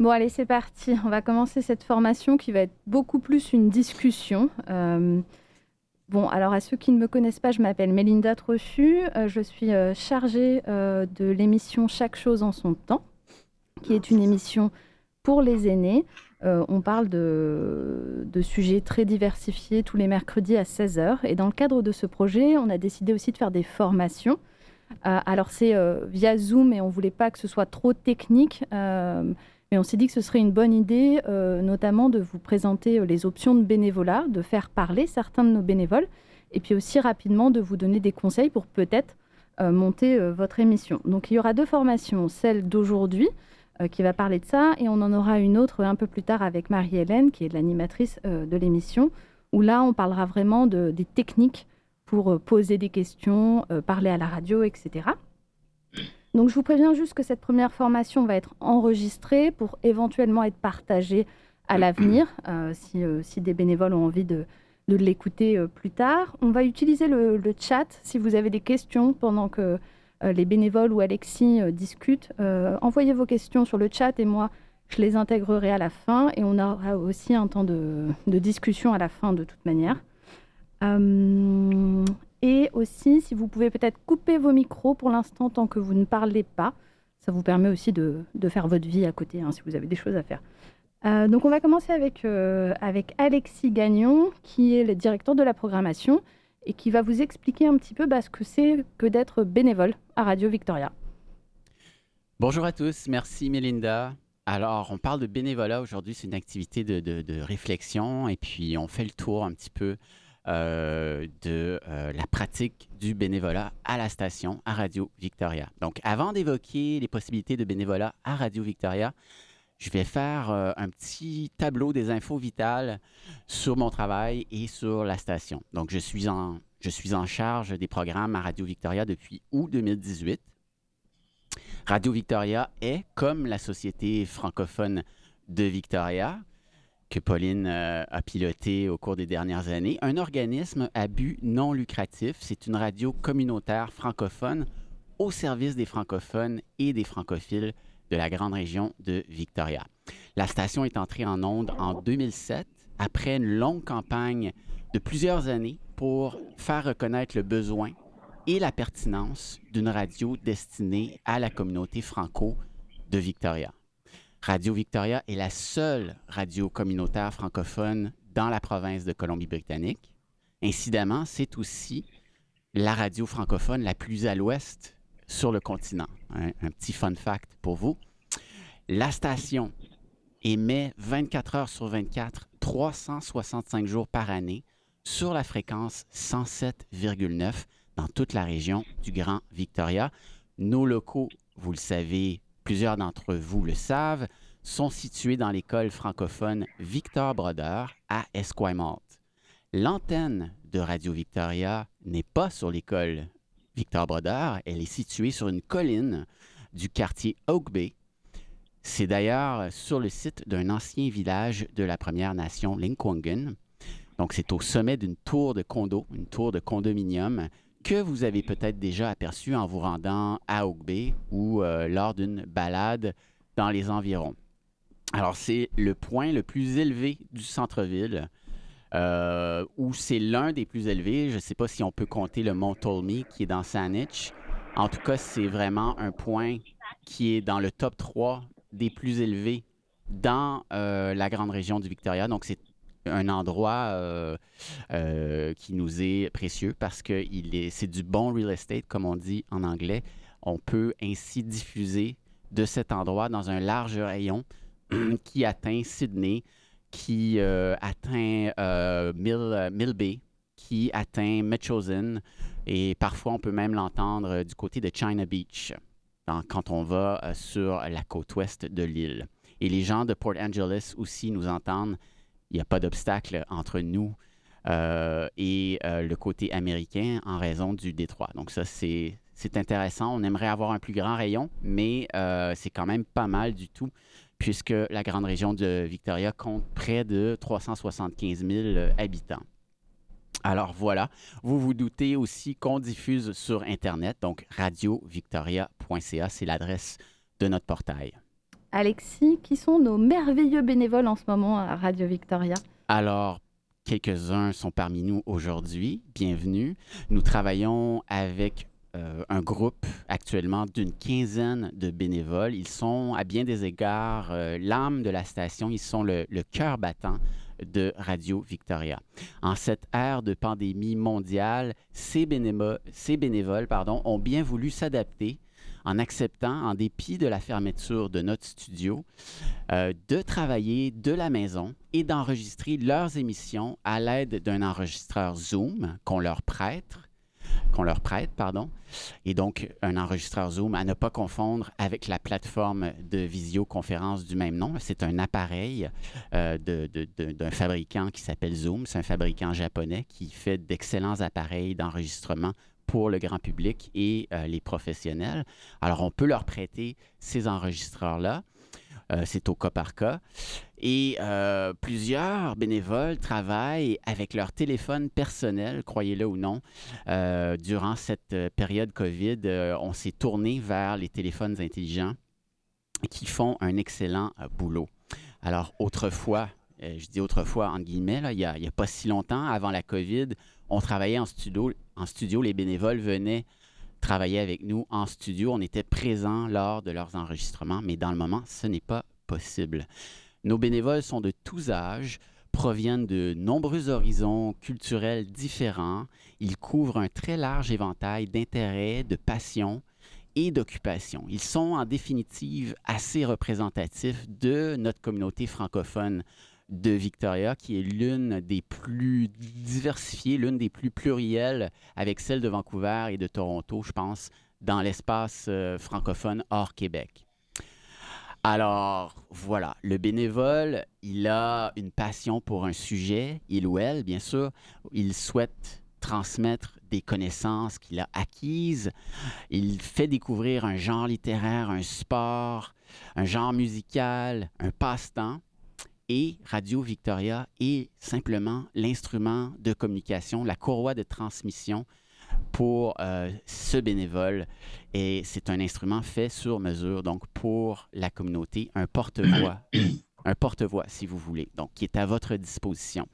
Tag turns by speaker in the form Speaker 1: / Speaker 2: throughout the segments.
Speaker 1: Bon, allez, c'est parti. On va commencer cette formation qui va être beaucoup plus une discussion. Euh, bon, alors à ceux qui ne me connaissent pas, je m'appelle Mélinda Trochu. Euh, je suis euh, chargée de l'émission Chaque chose en son temps, qui est une émission pour les aînés. on parle de, de, sujets très diversifiés tous les mercredis à 16h. Et dans le cadre de ce projet, on a décidé aussi de faire des formations. alors c'est via Zoom et on ne voulait pas que ce soit trop technique. Mais on s'est dit que ce serait une bonne idée, euh, notamment de vous présenter euh, les options de bénévolat, de faire parler certains de nos bénévoles, et puis aussi rapidement de vous donner des conseils pour peut-être euh, monter votre émission. Donc il y aura deux formations, celle d'aujourd'hui qui va parler de ça, et on en aura une autre un peu plus tard avec Marie-Hélène, qui est l'animatrice de l'émission, où là on parlera vraiment de, des techniques pour poser des questions, parler à la radio, etc. Donc je vous préviens juste que cette première formation va être enregistrée pour éventuellement être partagée à l'avenir, euh, euh, si, des bénévoles ont envie de, l'écouter euh, plus tard. On va utiliser le, chat si vous avez des questions pendant que les bénévoles ou Alexis discutent. envoyez vos questions sur le chat et moi, je les intégrerai à la fin et on aura aussi un temps de, de discussion à la fin de toute manière. Et aussi, si vous pouvez peut-être couper vos micros pour l'instant tant que vous ne parlez pas, ça vous permet aussi de, faire votre vie à côté hein, si vous avez des choses à faire. Euh, donc on va commencer avec, euh, avec Alexis Gagnon, qui est le directeur de la programmation et qui va vous expliquer un petit peu bah, ce que c'est que d'être bénévole à Radio Victoria.
Speaker 2: Bonjour à tous, merci Mélinda. Alors, on parle de bénévolat aujourd'hui, c'est une activité de, de, réflexion et puis on fait le tour un petit peu euh, de euh, la pratique du bénévolat à la station, à Radio Victoria. Donc, avant d'évoquer les possibilités de bénévolat à Radio Victoria, je vais faire euh, un petit tableau des infos vitales sur mon travail et sur la station. Donc, je suis en, je suis en charge des programmes à Radio Victoria depuis août 2018. Radio Victoria est, comme la Société francophone de Victoria, que Pauline euh, a piloté au cours des dernières années, un organisme à but non lucratif. C'est une radio communautaire francophone au service des francophones et des francophiles de la grande région de Victoria. La station est entrée en onde en 2007 après une longue campagne de plusieurs années pour faire reconnaître le besoin et la pertinence d'une radio destinée à la communauté franco de Victoria. Radio Victoria est la seule radio communautaire francophone dans la province de Colombie-Britannique. Incidemment, c'est aussi la radio francophone la plus à l'ouest sur le continent. Un, petit fun fact pour vous. La station émet 24 heures sur 24, 365 jours par année sur la fréquence 107,9 dans toute la région du Grand Victoria. Nos locaux, vous le savez, plusieurs d'entre vous le savent, sont situés dans l'école francophone Victor Brodeur à Esquimalt. L'antenne de Radio Victoria n'est pas sur l'école Victor Brodeur, elle est située sur une colline du quartier Oak Bay. C'est d'ailleurs sur le site d'un ancien village de la Première Nation Linkwungen. Donc c'est au sommet d'une tour de condo, une tour de condominium que vous avez peut-être déjà aperçu en vous rendant à Oak Bay ou euh, lors d'une balade dans les environs. Alors, c'est le point le plus élevé du centre-ville, euh, ou c'est l'un des plus élevés. Je ne sais pas si on peut compter le mont Tolmy qui est dans Saanich. En tout cas, c'est vraiment un point qui est dans le top 3 des plus élevés dans euh, la grande région du Victoria. Donc, c'est un endroit euh, euh, qui nous est précieux parce que c'est du bon real estate, comme on dit en anglais. On peut ainsi diffuser de cet endroit dans un large rayon qui atteint Sydney, qui euh, atteint Mill, Bay, qui atteint Metchosin, et parfois on peut même l'entendre du côté de China Beach, quand on va sur la côte ouest de l'île. Et les gens de Port Angeles aussi nous entendent il n'y a pas d'obstacle entre nous euh, et euh, le côté américain en raison du détroit. Donc ça, c'est, intéressant. On aimerait avoir un plus grand rayon, mais euh, c'est quand même pas mal du tout, puisque la grande région de Victoria compte près de 375 000 habitants. Alors voilà, vous vous doutez aussi qu'on diffuse sur Internet, donc radiovictoria.ca, c'est l'adresse de notre portail.
Speaker 1: Alexis, qui sont nos merveilleux bénévoles en ce moment à Radio Victoria
Speaker 2: Alors, quelques-uns sont parmi nous aujourd'hui. Bienvenue. Nous travaillons avec euh, un groupe actuellement d'une quinzaine de bénévoles. Ils sont à bien des égards euh, l'âme de la station, ils sont le, cœur battant de Radio Victoria. En cette ère de pandémie mondiale, ces, ces bénévoles pardon, ont bien voulu s'adapter en acceptant, en dépit de la fermeture de notre studio, euh, de travailler de la maison et d'enregistrer leurs émissions à l'aide d'un enregistreur Zoom qu'on leur prête qu'on leur prête, pardon. Et donc, un enregistreur Zoom à ne pas confondre avec la plateforme de visioconférence du même nom. C'est un appareil euh, d'un fabricant qui s'appelle Zoom. C'est un fabricant japonais qui fait d'excellents appareils d'enregistrement pour le grand public et euh, les professionnels. Alors, on peut leur prêter ces enregistreurs-là. Euh, c'est au cas par cas. Et euh, plusieurs bénévoles travaillent avec leur téléphone personnel, croyez-le ou non. Durant cette période COVID, on s'est tourné vers les téléphones intelligents qui font un excellent boulot. Alors, autrefois, je dis autrefois, entre guillemets, il n'y a, pas si longtemps, avant la COVID, on travaillait en studio. Les bénévoles venaient travailler avec nous en studio. On était présents lors de leurs enregistrements, mais dans le moment, ce n'est pas possible. Nos bénévoles sont de tous âges, proviennent de nombreux horizons culturels différents. Ils couvrent un très large éventail d'intérêts, de passions et d'occupations. Ils sont en définitive assez représentatifs de notre communauté francophone de Victoria, qui est l'une des plus diversifiées, l'une des plus plurielles, avec celle de Vancouver et de Toronto, je pense, dans l'espace euh, francophone hors Québec. Alors, voilà, le bénévole, il a une passion pour un sujet, il ou elle, bien sûr. Il souhaite transmettre des connaissances qu'il a acquises. Il fait découvrir un genre littéraire, un sport, un genre musical, un passe-temps et Radio Victoria est simplement l'instrument de communication, la courroie de transmission pour euh, ce bénévole. Et c'est un instrument fait sur mesure, donc pour la communauté, un porte-voix. un porte-voix, si vous voulez, donc qui est à votre disposition.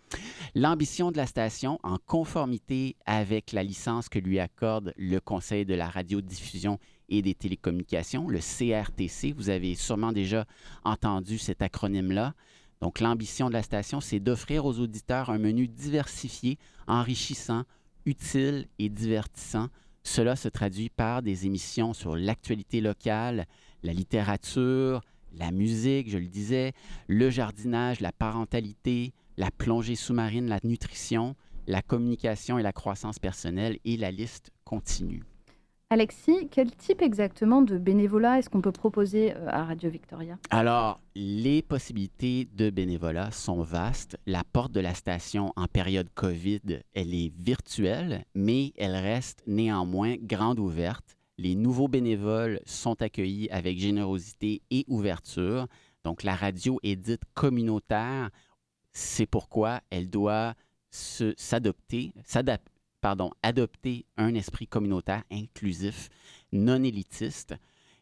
Speaker 2: L'ambition de la station, en conformité avec la licence que lui accorde le Conseil de la radiodiffusion et des télécommunications, le CRTC, vous avez sûrement déjà entendu cet acronyme-là, donc, l'ambition de la station, c'est d'offrir aux auditeurs un menu diversifié, enrichissant, utile et divertissant. Cela se traduit par des émissions sur l'actualité locale, la littérature, la musique, je le disais, le jardinage, la parentalité, la plongée sous-marine, la nutrition, la communication et la croissance personnelle, et la liste continue.
Speaker 1: Alexis, quel type exactement de bénévolat est-ce qu'on peut proposer euh, à Radio Victoria?
Speaker 2: Alors, les possibilités de bénévolat sont vastes. La porte de la station en période COVID, elle est virtuelle, mais elle reste néanmoins grande ouverte. Les nouveaux bénévoles sont accueillis avec générosité et ouverture. Donc, la radio est dite communautaire. C'est pourquoi elle doit s'adapter, s'adapter pardon, adopter un esprit communautaire inclusif, non élitiste.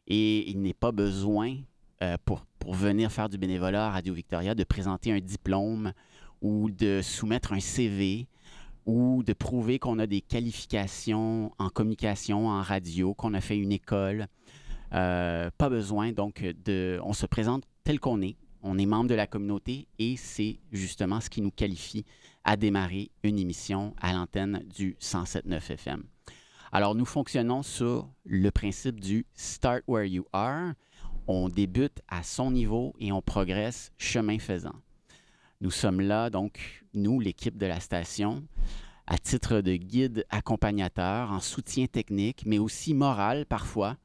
Speaker 2: Et il n'est pas besoin, euh, pour, pour venir faire du bénévolat à Radio Victoria, de présenter un diplôme ou de soumettre un CV ou de prouver qu'on a des qualifications en communication, en radio, qu'on a fait une école. Euh, pas besoin, donc, de, on se présente tel qu'on est. On est membre de la communauté et c'est justement ce qui nous qualifie à démarrer une émission à l'antenne du 107.9 FM. Alors, nous fonctionnons sur le principe du Start Where You Are. On débute à son niveau et on progresse chemin faisant. Nous sommes là, donc, nous, l'équipe de la station, à titre de guide accompagnateur, en soutien technique, mais aussi moral parfois,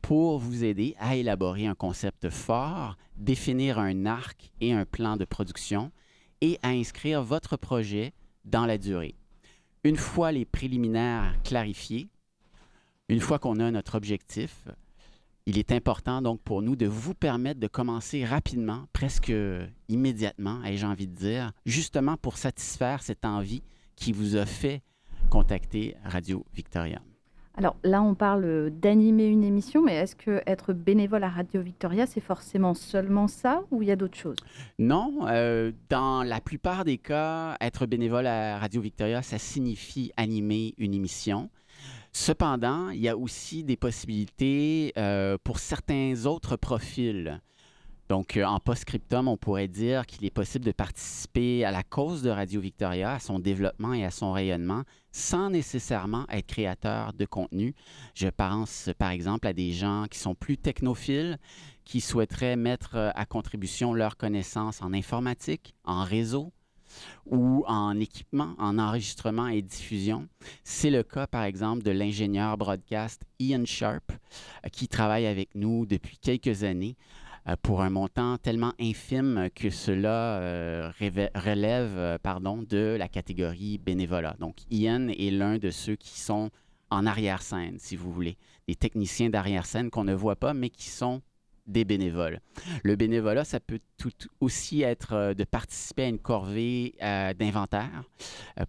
Speaker 2: pour vous aider à élaborer un concept fort, définir un arc et un plan de production, et à inscrire votre projet dans la durée. Une fois les préliminaires clarifiés, une fois qu'on a notre objectif, il est important donc pour nous de vous permettre de commencer rapidement, presque immédiatement, ai-je envie de dire, justement pour satisfaire cette envie qui vous a fait contacter Radio Victoria.
Speaker 1: Alors là, on parle d'animer une émission, mais est-ce que être bénévole à Radio Victoria, c'est forcément seulement ça ou il y a d'autres choses?
Speaker 2: Non, euh, dans la plupart des cas, être bénévole à Radio Victoria, ça signifie animer une émission. Cependant, il y a aussi des possibilités euh, pour certains autres profils. Donc, euh, en post-scriptum, on pourrait dire qu'il est possible de participer à la cause de Radio Victoria, à son développement et à son rayonnement, sans nécessairement être créateur de contenu. Je pense, par exemple, à des gens qui sont plus technophiles, qui souhaiteraient mettre euh, à contribution leurs connaissances en informatique, en réseau, ou en équipement, en enregistrement et diffusion. C'est le cas, par exemple, de l'ingénieur broadcast Ian Sharp, euh, qui travaille avec nous depuis quelques années pour un montant tellement infime que cela euh, relève euh, pardon, de la catégorie bénévolat. Donc, Ian est l'un de ceux qui sont en arrière-scène, si vous voulez, des techniciens d'arrière-scène qu'on ne voit pas, mais qui sont des bénévoles. Le bénévolat, ça peut aussi être de participer à une corvée d'inventaire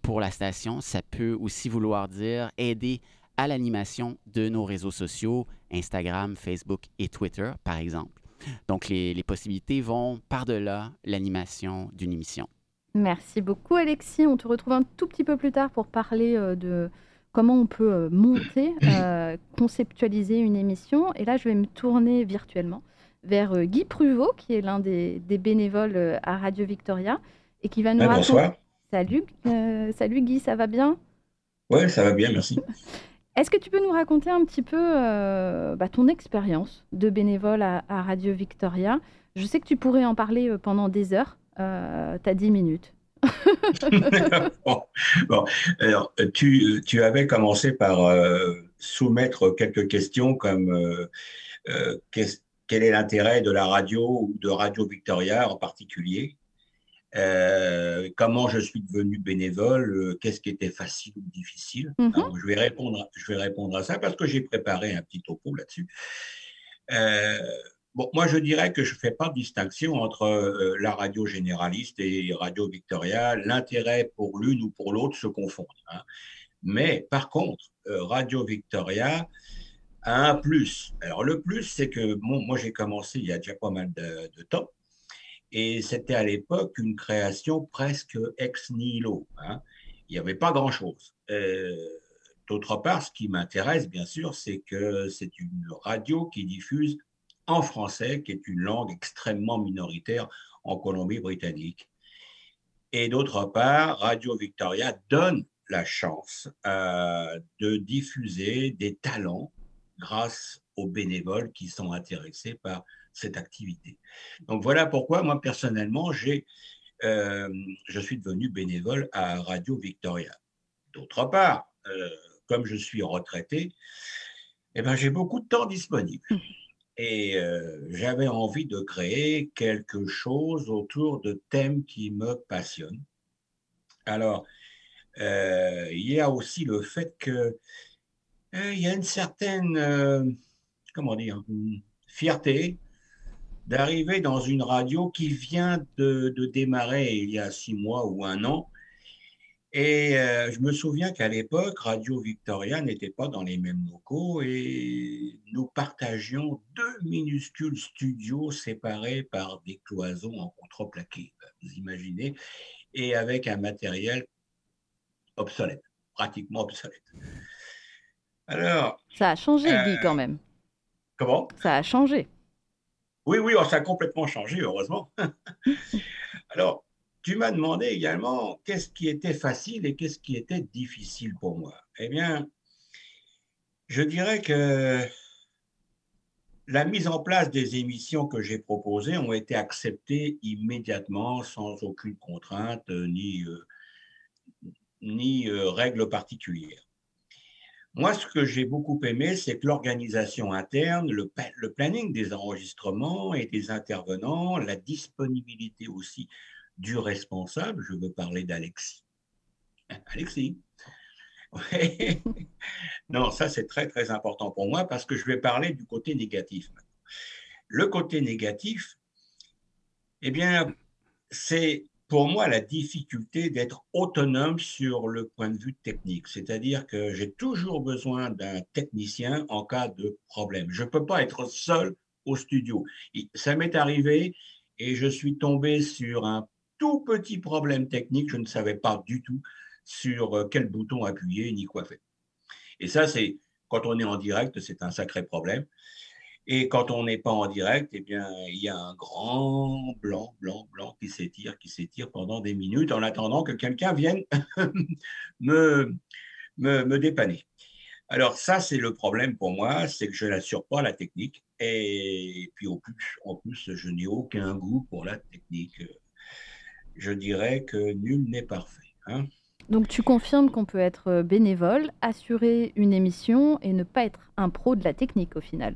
Speaker 2: pour la station. Ça peut aussi vouloir dire aider à l'animation de nos réseaux sociaux, Instagram, Facebook et Twitter, par exemple. Donc, les, possibilités vont par-delà l'animation d'une émission.
Speaker 1: Merci beaucoup, Alexis. On te retrouve un tout petit peu plus tard pour parler euh, de comment on peut euh, monter, euh, conceptualiser une émission. Et là, je vais me tourner virtuellement vers Guy Pruvot, qui est l'un des, bénévoles à Radio Victoria et qui va nous
Speaker 3: raconter. Bonsoir.
Speaker 1: Salut, salut Guy, ça va bien?
Speaker 3: Oui, ça va bien, merci.
Speaker 1: Est-ce que tu peux nous raconter un petit peu euh, bah, ton expérience de bénévole à, Radio Victoria? Je sais que tu pourrais en parler euh, pendant des heures. Euh, tu as 10 minutes.
Speaker 3: bon, alors, tu, tu, avais commencé par soumettre quelques questions comme quel est l'intérêt de la radio ou de Radio Victoria en particulier? Euh, comment je suis devenu bénévole, euh, qu'est-ce qui était facile ou difficile. Mhm. je, vais répondre, je vais répondre à ça parce que j'ai préparé un petit topo là-dessus. Euh, bon, moi, je dirais que je ne fais pas de distinction entre la radio généraliste et Radio Victoria. L'intérêt pour l'une ou pour l'autre se confond. Hein. Mais par contre, Radio Victoria a un plus. Alors, le plus, c'est que moi, j'ai commencé il y a déjà pas mal de temps. Et c'était à l'époque une création presque ex nihilo. Hein. Il n'y avait pas grand-chose. Euh, d'autre part, ce qui m'intéresse, bien sûr, c'est que c'est une radio qui diffuse en français, qui est une langue extrêmement minoritaire en Colombie-Britannique. Et d'autre part, Radio Victoria donne la chance euh, de diffuser des talents grâce aux bénévoles qui sont intéressés par cette activité. Donc voilà pourquoi moi personnellement, j'ai, euh, je suis devenu bénévole à Radio Victoria. D'autre part, euh, comme je suis retraité, eh ben, j'ai beaucoup de temps disponible. Et euh, j'avais envie de créer quelque chose autour de thèmes qui me passionnent. Alors, il y a aussi le fait que il y a une certaine, comment dire, fierté d'arriver dans une radio qui vient de, démarrer il y a six mois ou un an. Et euh, je me souviens qu'à l'époque, Radio Victoria n'était pas dans les mêmes locaux et nous partagions deux minuscules studios séparés par des cloisons en contreplaqué, vous imaginez, et avec un matériel obsolète, pratiquement obsolète.
Speaker 1: Alors. Ça a changé, Guy, quand même.
Speaker 3: Comment?
Speaker 1: Ça a changé.
Speaker 3: Oui, oui, oh, ça a complètement changé, heureusement. Alors, tu m'as demandé également qu'est-ce qui était facile et qu'est-ce qui était difficile pour moi. Eh bien, je dirais que la mise en place des émissions que j'ai proposées ont été acceptées immédiatement, sans aucune contrainte ni, euh, ni euh, règle particulière. Moi, ce que j'ai beaucoup aimé, c'est que l'organisation interne, le, planning des enregistrements et des intervenants, la disponibilité aussi du responsable, je veux parler d'Alexis. Alexis. non, ça c'est très très important pour moi parce que je vais parler du côté négatif. Le côté négatif, eh bien, c'est pour moi la difficulté d'être autonome sur le point de vue technique. C'est-à-dire que j'ai toujours besoin d'un technicien en cas de problème. Je ne peux pas être seul au studio. Ça m'est arrivé et je suis tombé sur un tout petit problème technique. Je ne savais pas du tout sur euh, quel bouton appuyer ni quoi faire. Et ça, c'est quand on est en direct, c'est un sacré problème. Et quand on n'est pas en direct, eh bien, il y a un grand blanc, blanc, blanc qui s'étire, qui s'étire pendant des minutes en attendant que quelqu'un vienne me, me, dépanner. Alors ça, c'est le problème pour moi, c'est que je n'assure pas la technique. Et puis au plus, en plus, je n'ai aucun goût pour la technique. Je dirais que nul n'est parfait. Hein.
Speaker 1: Donc tu confirmes qu'on peut être bénévole, assurer une émission et ne pas être un pro de la technique au final?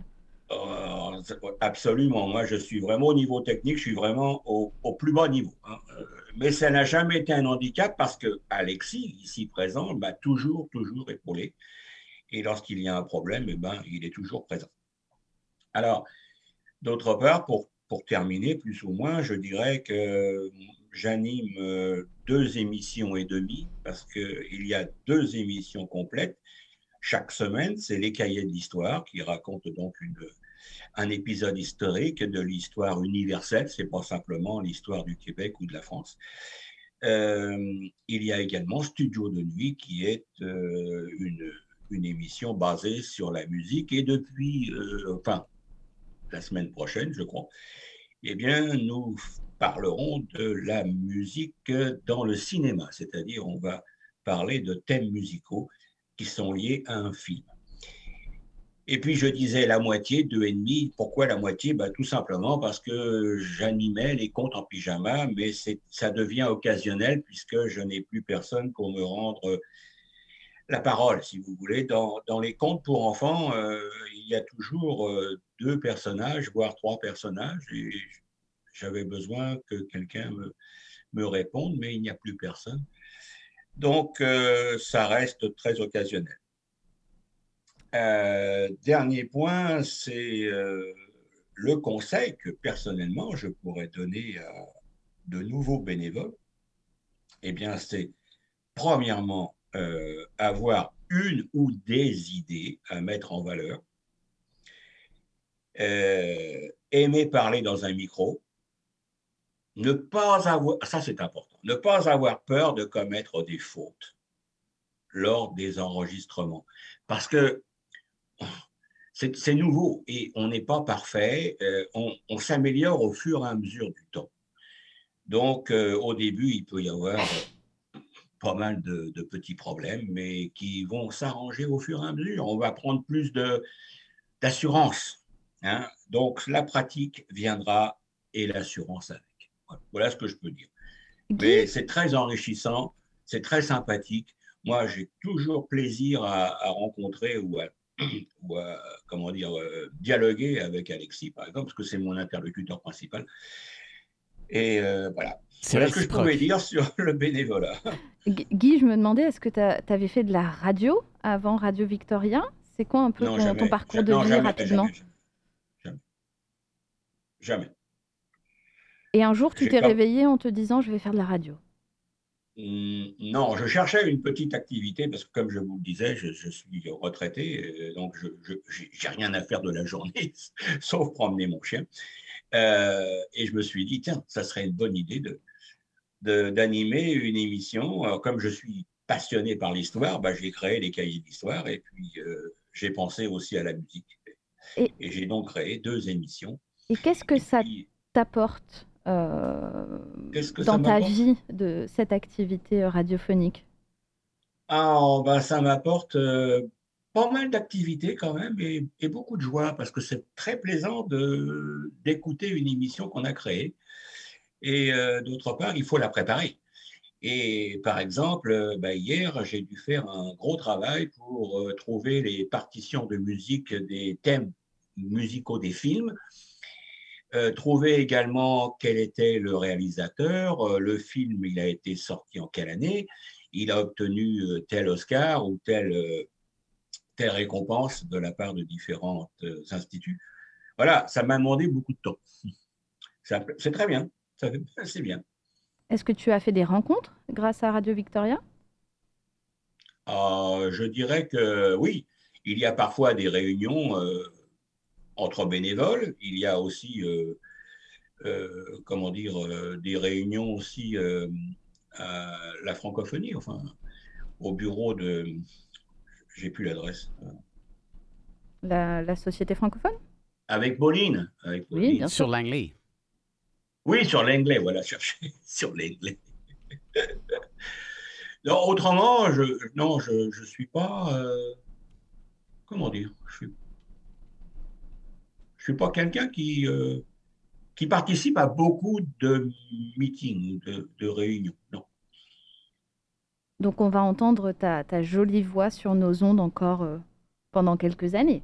Speaker 3: Absolument. Moi, je suis vraiment au niveau technique, je suis vraiment au, plus bas niveau. Hein. Euh, mais ça n'a jamais été un handicap parce que Alexis, ici présent, m'a toujours, toujours épaulé. Et lorsqu'il y a un problème, eh ben, il est toujours présent. Alors, d'autre part, pour, pour terminer, plus ou moins, je dirais que j'anime euh, deux émissions et demie parce qu'il y a deux émissions complètes chaque semaine, c'est les cahiers de l'histoire qui racontent donc une, un épisode historique de l'histoire universelle, c'est pas simplement l'histoire du Québec ou de la France. Euh, il y a également Studio de nuit qui est euh, une, émission basée sur la musique et depuis, euh, enfin, la semaine prochaine, je crois, eh bien, nous parlerons de la musique dans le cinéma, c'est-à-dire on va parler de thèmes musicaux qui sont liés à un film. Et puis je disais la moitié, deux et demi. Pourquoi la moitié? Ben, Tout simplement parce que j'animais les comptes en pyjama, mais ça devient occasionnel puisque je n'ai plus personne pour me rendre la parole, si vous voulez. Dans, les contes pour enfants, euh, il y a toujours euh, deux personnages, voire trois personnages, j'avais besoin que quelqu'un me, réponde, mais il n'y a plus personne. Donc, euh, ça reste très occasionnel. Euh, dernier point, c'est euh, le conseil que personnellement je pourrais donner à de nouveaux bénévoles. Eh bien, c'est premièrement avoir une ou des idées à mettre en valeur, aimer parler dans un micro, ne pas avoir, ça c'est important, ne pas avoir peur de commettre des fautes lors des enregistrements. Parce que c'est nouveau et on n'est pas parfait, euh, on, s'améliore au fur et à mesure du temps. Donc euh, au début, il peut y avoir pas mal de, petits problèmes, mais qui vont s'arranger au fur et à mesure. On va prendre plus d'assurance. Hein. Donc la pratique viendra et l'assurance avec. Voilà ce que je peux dire. Mais c'est très enrichissant, c'est très sympathique. Moi, j'ai toujours plaisir à, rencontrer ou à, comment dire, euh, dialoguer avec Alexis, par exemple, parce que c'est mon interlocuteur principal. Et euh, voilà. C'est ce que je pouvais dire sur le bénévolat.
Speaker 1: Guy, je me demandais, est-ce que tu avais fait de la radio avant Radio Victoria? C'est quoi un peu ton, parcours de vie rapidement?
Speaker 3: jamais. jamais.
Speaker 1: Et un jour, tu t'es réveillé en te disant, je vais faire de la radio?
Speaker 3: Mmh, non, je cherchais une petite activité parce que, comme je vous le disais, je, suis retraité, donc je n'ai rien à faire de la journée, sauf promener mon chien. Euh, et je me suis dit, tiens, ça serait une bonne idée de d'animer une émission. comme je suis passionné par l'histoire, bah, j'ai créé les cahiers d'histoire et puis euh, j'ai pensé aussi à la musique. Et, j'ai donc créé deux émissions.
Speaker 1: Et qu'est-ce que ça t'apporte? Euh, dans ta vie de cette activité radiophonique?
Speaker 3: Ah, ben, Ça m'apporte euh, pas mal d'activités quand même et, beaucoup de joie parce que c'est très plaisant d'écouter une émission qu'on a créée. Et euh, d'autre part, il faut la préparer. Et par exemple, ben, hier, j'ai dû faire un gros travail pour trouver les partitions de musique des thèmes musicaux des films euh, trouver également quel était le réalisateur, euh, le film, il a été sorti en quelle année, il a obtenu euh, tel Oscar ou telle, telle récompense de la part de différents instituts. Voilà, ça m'a demandé beaucoup de temps. C'est très bien, c'est bien.
Speaker 1: Est-ce que tu as fait des rencontres grâce à Radio Victoria?
Speaker 3: Ah, Je dirais que oui. Il y a parfois des réunions entre bénévoles. Il y a aussi, comment dire, des réunions aussi à la francophonie, enfin, au bureau de. J'ai plus l'adresse.
Speaker 1: La, Société francophone?
Speaker 3: Avec Pauline. Avec
Speaker 2: Oui, sur l'anglais.
Speaker 3: Oui, sur l'anglais, voilà, chercher sur l'anglais. non, autrement, je non, je ne suis pas. Euh, comment dire Je ne suis, pas quelqu'un qui, euh, qui participe à beaucoup de meetings, de, de réunions. Non.
Speaker 1: Donc on va entendre ta, jolie voix sur nos ondes encore euh, pendant quelques années.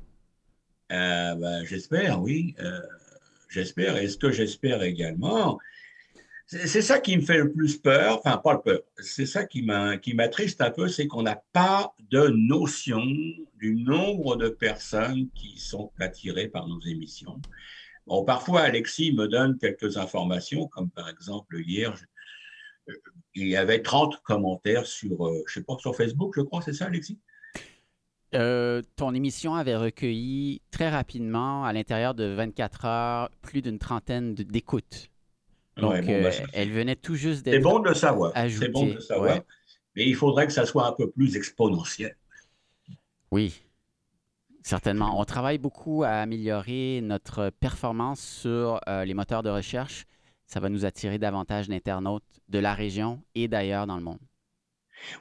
Speaker 3: Euh, ben, j'espère, oui. Euh, j'espère. Et ce que j'espère également, c'est ça qui me fait le plus peur, enfin pas le peur, c'est ça qui m'attriste un peu, c'est qu'on n'a pas de notion du nombre de personnes qui sont attirées par nos émissions. Bon, parfois, Alexis me donne quelques informations, comme par exemple hier, il y avait 30 commentaires sur, euh, je sais pas, sur Facebook, je crois, c'est ça, Alexis?
Speaker 2: Euh, ton émission avait recueilli très rapidement, à l'intérieur de 24 heures, plus d'une trentaine d'écoutes. Donc, bah, euh, elle venait tout juste d'être.
Speaker 3: C'est bon de savoir. C'est bon de savoir. Mais il faudrait que ça soit un peu plus exponentiel.
Speaker 2: Oui, certainement. On travaille beaucoup à améliorer notre performance sur les moteurs de recherche ça va nous attirer davantage d'internautes de la région et d'ailleurs dans le monde.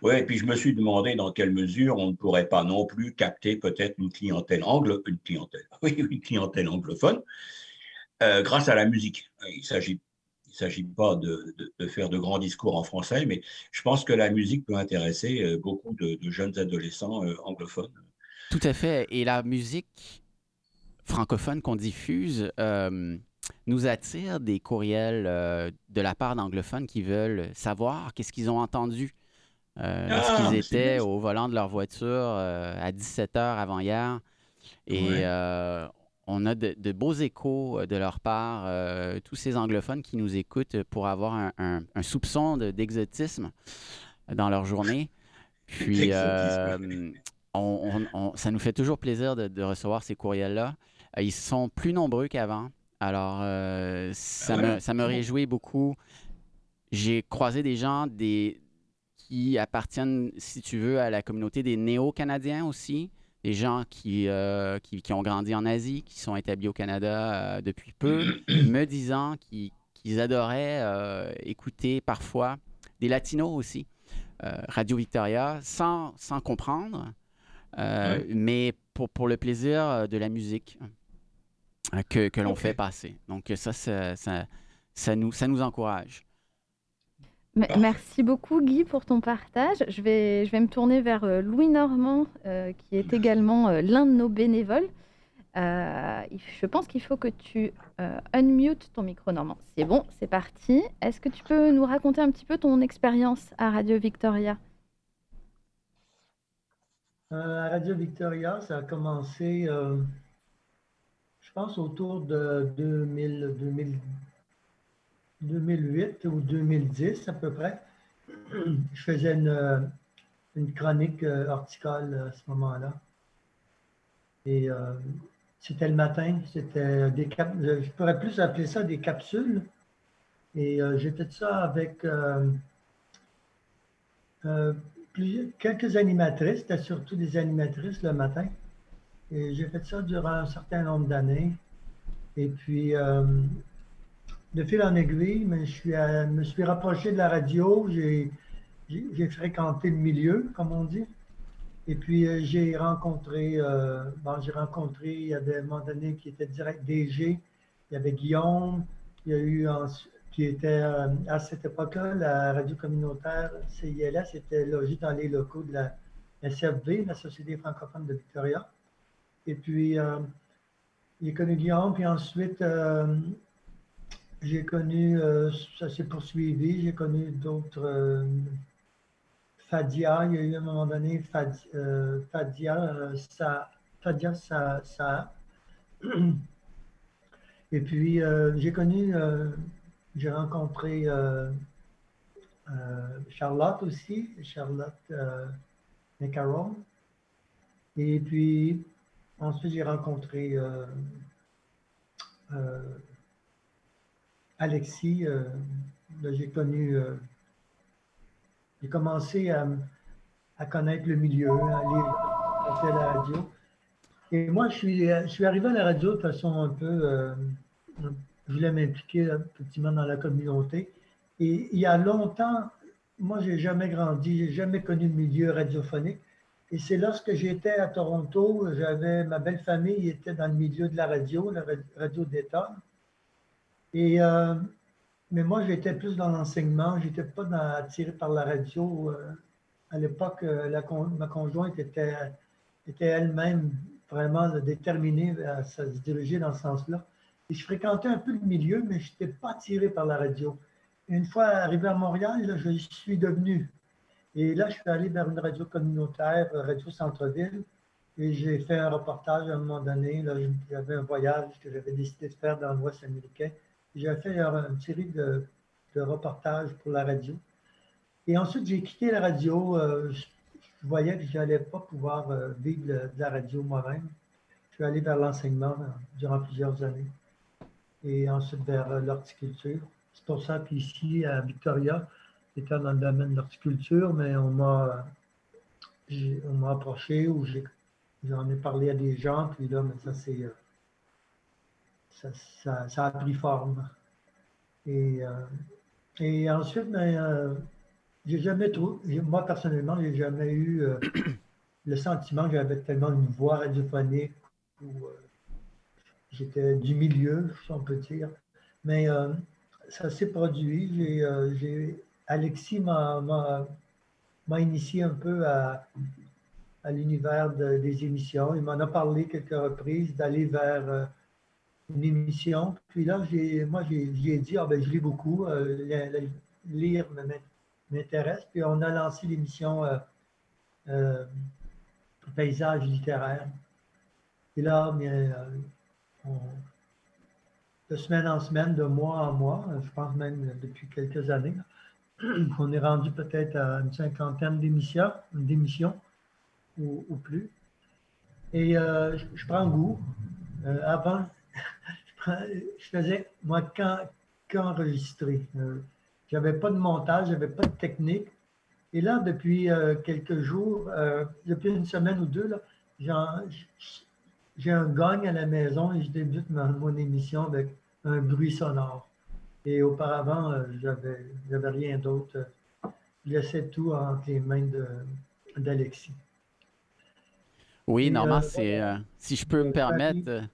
Speaker 3: Oui, et puis je me suis demandé dans quelle mesure on ne pourrait pas non plus capter peut-être une clientèle anglo, une clientèle, oui, une clientèle anglophone euh, grâce à la musique. Il s'agit ne s'agit pas de, faire de grands discours en français, mais je pense que la musique peut intéresser euh, beaucoup de, jeunes adolescents euh, anglophones.
Speaker 2: Tout à fait. Et la musique francophone qu'on diffuse, nous attire des courriels euh, de la part d'anglophones qui veulent savoir qu'est-ce qu'ils ont entendu euh, ah, lorsqu'ils étaient au volant de leur voiture euh, à 17 heures avant hier. Et on a de, beaux échos de leur part, tous ces anglophones qui nous écoutent pour avoir un, soupçon d'exotisme dans leur journée. Puis, ça nous fait toujours plaisir de recevoir ces courriels-là. Ils sont plus nombreux qu'avant. Alors, euh, ça, me, ça, me, réjouit beaucoup. J'ai croisé des gens des, qui appartiennent, si tu veux, à la communauté des néo-canadiens aussi. Des gens qui, euh, qui, qui, ont grandi en Asie, qui sont établis au Canada euh, depuis peu, me disant qu'ils adoraient écouter parfois des latinos aussi, Radio Victoria, sans, sans comprendre, mais pour, pour le plaisir de la musique. Hein, que, l'on fait passer. Donc ça, ça, ça, nous, ça nous encourage.
Speaker 1: Merci beaucoup Guy pour ton partage. Je vais, je vais me tourner vers euh, Louis Normand, euh, qui est également euh, l'un de nos bénévoles. je pense qu'il faut que tu unmute ton micro Normand. C'est bon, c'est parti. Est-ce que tu peux nous raconter un petit peu ton expérience à Radio Victoria?
Speaker 4: À Radio Victoria, ça a commencé je pense autour de 2000, 2008 ou 2010 à peu près. Je faisais une, une chronique euh, horticole à ce moment-là. Et euh, c'était le matin, c'était des cap je pourrais plus appeler ça des capsules. Et euh, j'ai fait ça avec quelques animatrices, c'était surtout des animatrices le matin. Et j'ai fait ça durant un certain nombre d'années. Et puis, euh, de fil en aiguille, mais je suis me suis rapproché de la radio. J'ai fréquenté le milieu, comme on dit. Et puis, euh, j'ai rencontré, euh, bon, j'ai rencontré, il y avait un moment donné qui était direct DG. Il y avait Guillaume. Il y a eu, qui était à cette époque-là, la radio communautaire CILS était logée dans les locaux de la SFV, la Société francophone de Victoria. Et puis, euh, j'ai connu Guillaume, puis ensuite, euh, j'ai connu, euh, ça s'est poursuivi, j'ai connu d'autres. Fadia, il y a eu à un moment donné Fadia, ça, Fadia, ça, ça. Et puis, j'ai connu, j'ai rencontré Charlotte aussi, Charlotte euh, Et puis, ensuite, j'ai rencontré Alexis. j'ai connu, j'ai commencé à, connaître le milieu, à lire à la radio. Et moi, je suis, arrivé à la radio de façon un peu je voulais m'impliquer effectivement dans la communauté. Et il y a longtemps, moi, j'ai jamais grandi, j'ai jamais connu le milieu radiophonique. Et c'est lorsque j'étais à Toronto, j'avais ma belle famille était dans le milieu de la radio, la radio d'État. Euh, mais moi, j'étais plus dans l'enseignement, j'étais pas attiré par la radio. Euh, à l'époque, euh, ma conjointe était, elle-même vraiment déterminée à se diriger dans ce sens-là. Et je fréquentais un peu le milieu, mais je n'étais pas attiré par la radio. Une fois arrivé à Montréal, je suis devenu. Et là, je suis allé vers une radio communautaire, Radio Centre-Ville, et j'ai fait un reportage à un moment donné. J'avais un voyage que j'avais décidé de faire dans l'Ouest américain. J'ai fait une série de, reportages pour la radio. Et ensuite, j'ai quitté la radio. Euh, je, voyais que je n'allais pas pouvoir euh, vivre de la radio moi-même. Je suis allé vers l'enseignement euh, durant plusieurs années et ensuite vers l'horticulture. C'est pour ça qu'ici, à Victoria, j'étais dans le domaine de l'horticulture, mais on m'a, on m'a approché ou j'en ai parlé à des gens, puis là, mais ça, c'est, euh, ça, ça, a pris forme. Et, euh, et ensuite, mais, j'ai jamais trouvé, moi personnellement, j'ai jamais eu le sentiment que j'avais tellement une voix radiophonique ou J'étais du milieu, si on peut dire. Mais euh, ça s'est produit. Euh, Alexis m'a initié un peu à, à l'univers des émissions. Il m'en a parlé quelques reprises d'aller vers euh, une émission. Puis là, moi, j'ai dit, ah, ben, je lis beaucoup, lire m'intéresse. Puis on a lancé l'émission Paysage littéraire. Et là, bien, de semaine en semaine, de mois en mois, je pense même depuis quelques années. On est rendu peut-être à une cinquantaine d'émissions, d'émissions ou, plus. Et euh, je, prends goût. Euh, avant, je, faisais, moi, qu'enregistrer. Euh, j'avais pas de montage, j'avais pas de technique. Et là, depuis quelques jours, depuis une semaine ou deux, j'ai un gagne à la maison et je débute mon émission avec un bruit sonore. Et auparavant, euh, j'avais, j'avais rien d'autre. Je laissais tout entre les mains d'Alexis.
Speaker 2: Oui, normalement, euh, c'est, euh, si je peux me permettre,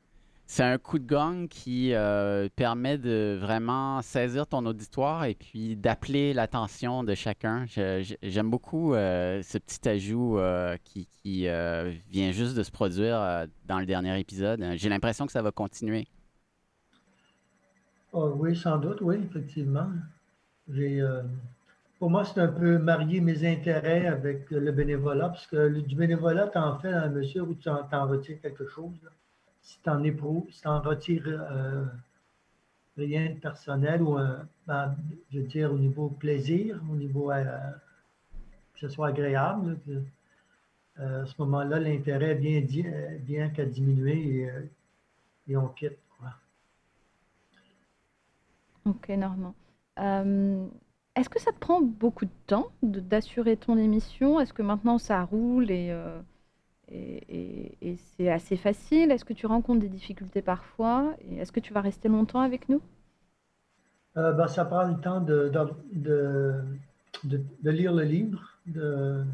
Speaker 2: c'est un coup de gang qui euh, permet de vraiment saisir ton auditoire et puis d'appeler l'attention de chacun. J'aime beaucoup euh, ce petit ajout euh, qui, vient juste de se produire dans le dernier épisode. J'ai l'impression que ça va continuer.
Speaker 4: Oh, oui, sans doute, oui, effectivement. pour moi, c'est un peu marier mes intérêts avec le bénévolat, parce que du bénévolat, tu fais dans la mesure où tu en, retires quelque chose si tu en éprouves, si tu en retires euh, rien de personnel ou, euh, je veux dire, au niveau plaisir, au niveau euh, que ce soit agréable, à ce moment-là, l'intérêt vient, qu'à diminuer et, on quitte.
Speaker 1: Ok, Normand. Est-ce que ça te prend beaucoup de temps d'assurer ton émission? Est-ce que maintenant ça roule et et, c'est assez facile. Est-ce que tu rencontres des difficultés parfois? Est-ce que tu vas rester longtemps avec nous?
Speaker 4: Euh, ben, Ça prend le temps de, de, de, lire le livre, de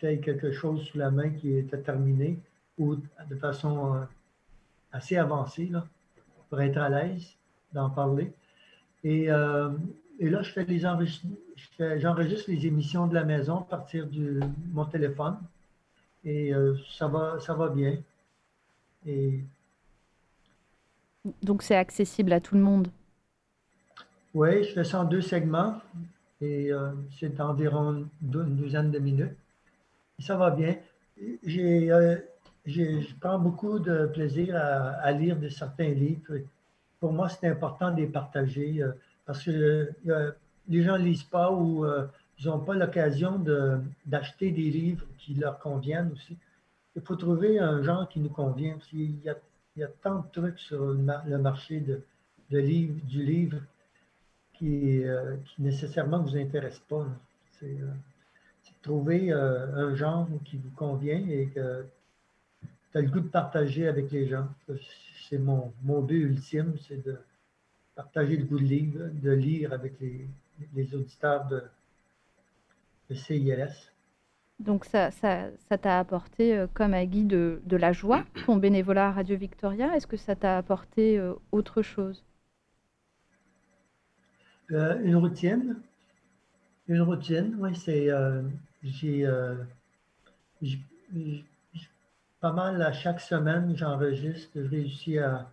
Speaker 4: peut quelque chose sous la main qui est terminé ou de façon euh, assez avancée là, pour être à l'aise d'en parler. Et, euh, et, là, je fais les j'enregistre les émissions de la maison à partir de mon téléphone et euh, ça, va, ça va bien. Et...
Speaker 1: Donc c'est accessible à tout le monde?
Speaker 4: Oui, je fais ça en deux segments et euh, c'est environ une douzaine de minutes. ça va bien. J'ai, euh, je prends beaucoup de plaisir à, lire de certains livres. Pour moi, c'est important de les partager parce qu'il y, les gens ne lisent pas ou ils n'ont pas l'occasion d'acheter des livres qui leur conviennent aussi. Il faut trouver un genre qui nous convient. Il y a, tant de trucs sur le, marché de, du livre qui, qui nécessairement ne vous intéressent pas. C'est trouver un genre qui vous convient et que tu as le goût de partager avec les gens. C'est mon, mon but ultime, c'est de partager le goût de lire, de lire avec les, les auditeurs de, CILS.
Speaker 1: Donc ça t'a ça, t'a apporté, euh, comme à Guy, de, de, la joie, ton bénévolat à Radio Victoria? Est-ce que ça t'a apporté euh, autre chose?
Speaker 4: Euh, Une routine. Une routine, oui, c'est... j'ai pas mal à chaque semaine, j'enregistre. Je réussis à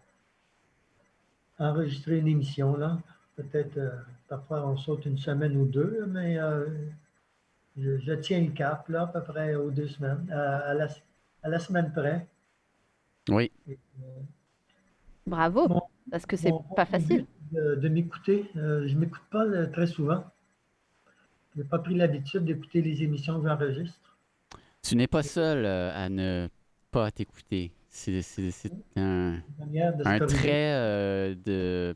Speaker 4: enregistrer une émission, là. Peut-être, parfois, on saute une semaine ou deux, mais je, tiens le cap, là, à peu près aux deux semaines, à, la, à la, semaine près.
Speaker 2: Oui.
Speaker 1: Euh, Bravo, parce que c'est pas facile.
Speaker 4: De, m'écouter. Euh, je ne m'écoute pas euh, très souvent. Je n'ai pas pris l'habitude d'écouter les émissions que j'enregistre.
Speaker 2: Tu n'es pas seul à ne pas t'écouter. C'est un, un trait de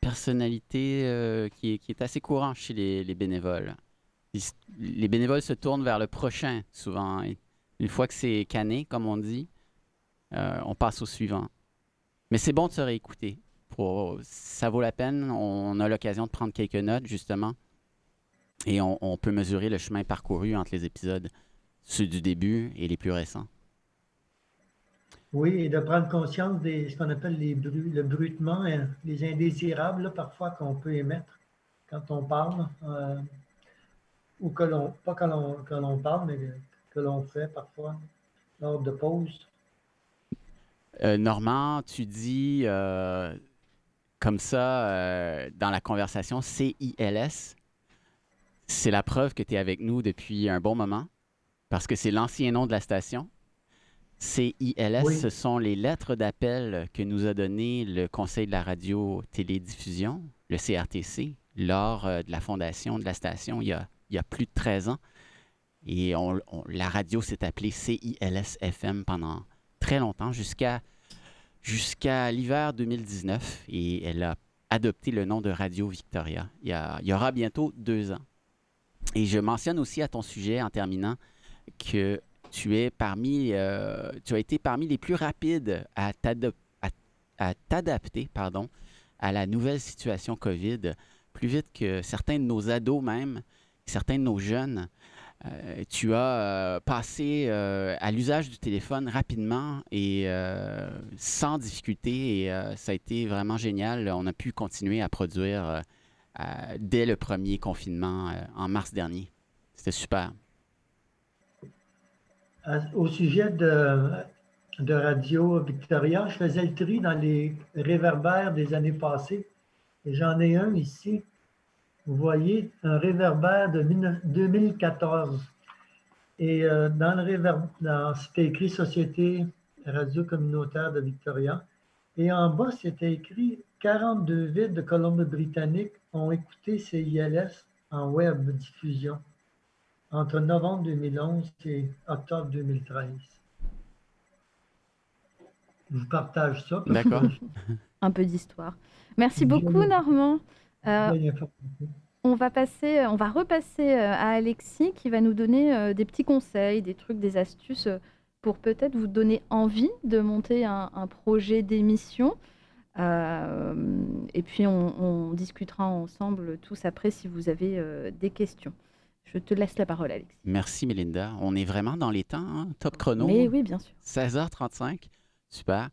Speaker 2: personnalité qui, est, qui, est, assez courant chez les, les bénévoles les bénévoles se tournent vers le prochain souvent. une fois que c'est canné, comme on dit, euh, on passe au suivant. Mais c'est bon de se réécouter. Ça vaut la peine. On a l'occasion de prendre quelques notes, justement. Et on, peut mesurer le chemin parcouru entre les épisodes, ceux du début et les plus récents.
Speaker 4: Oui, et de prendre conscience de ce qu'on appelle les le brutement, hein, les indésirables, parfois, qu'on peut émettre quand on parle. Euh, ou que l'on, pas que l'on, parle, mais que l'on fait parfois lors de pauses.
Speaker 2: Euh, Normand, tu dis euh, comme ça euh, dans la conversation CILS. C'est la preuve que tu es avec nous depuis un bon moment parce que c'est l'ancien nom de la station. CILS, ce sont les lettres d'appel que nous a donné le Conseil de la radio-télédiffusion, le CRTC, lors de la fondation de la station il y a il y a plus de 13 ans. Et la radio s'est appelée CILS-FM pendant très longtemps, jusqu'à l'hiver 2019. Et elle a adopté le nom de Radio Victoria. Il y, aura bientôt deux ans. Et je mentionne aussi à ton sujet, en terminant, que tu es parmi, euh, tu as été parmi les plus rapides à t'adapter, pardon, à la nouvelle situation COVID, plus vite que certains de nos ados même certains de nos jeunes, euh, tu as euh, passé euh, à l'usage du téléphone rapidement et sans difficulté et ça a été vraiment génial. On a pu continuer à produire dès le premier confinement en mars dernier. C'était super.
Speaker 4: Au sujet de, de Radio Victoria, je faisais le tri dans les réverbères des années passées et j'en ai un ici vous voyez un réverbère de 2014. Et euh, dans le réverbère, c'était écrit Société radio communautaire de Victoria. Et en bas, c'était écrit 42 villes de Colombie-Britannique ont écouté CILS en web diffusion entre novembre 2011 et octobre 2013. Je vous partage ça.
Speaker 2: D'accord.
Speaker 1: Un peu d'histoire. Merci beaucoup, Normand. Euh, on va passer, on va repasser euh, à Alexis qui va nous donner euh, des petits conseils, des trucs, des astuces pour peut-être vous donner envie de monter un, projet d'émission. et puis on, discutera ensemble tous après si vous avez des questions. Je te laisse la parole, Alexis.
Speaker 2: Merci, Melinda. On est vraiment dans les temps, hein? top chrono.
Speaker 1: Mais oui, bien sûr.
Speaker 2: 16h35. Super.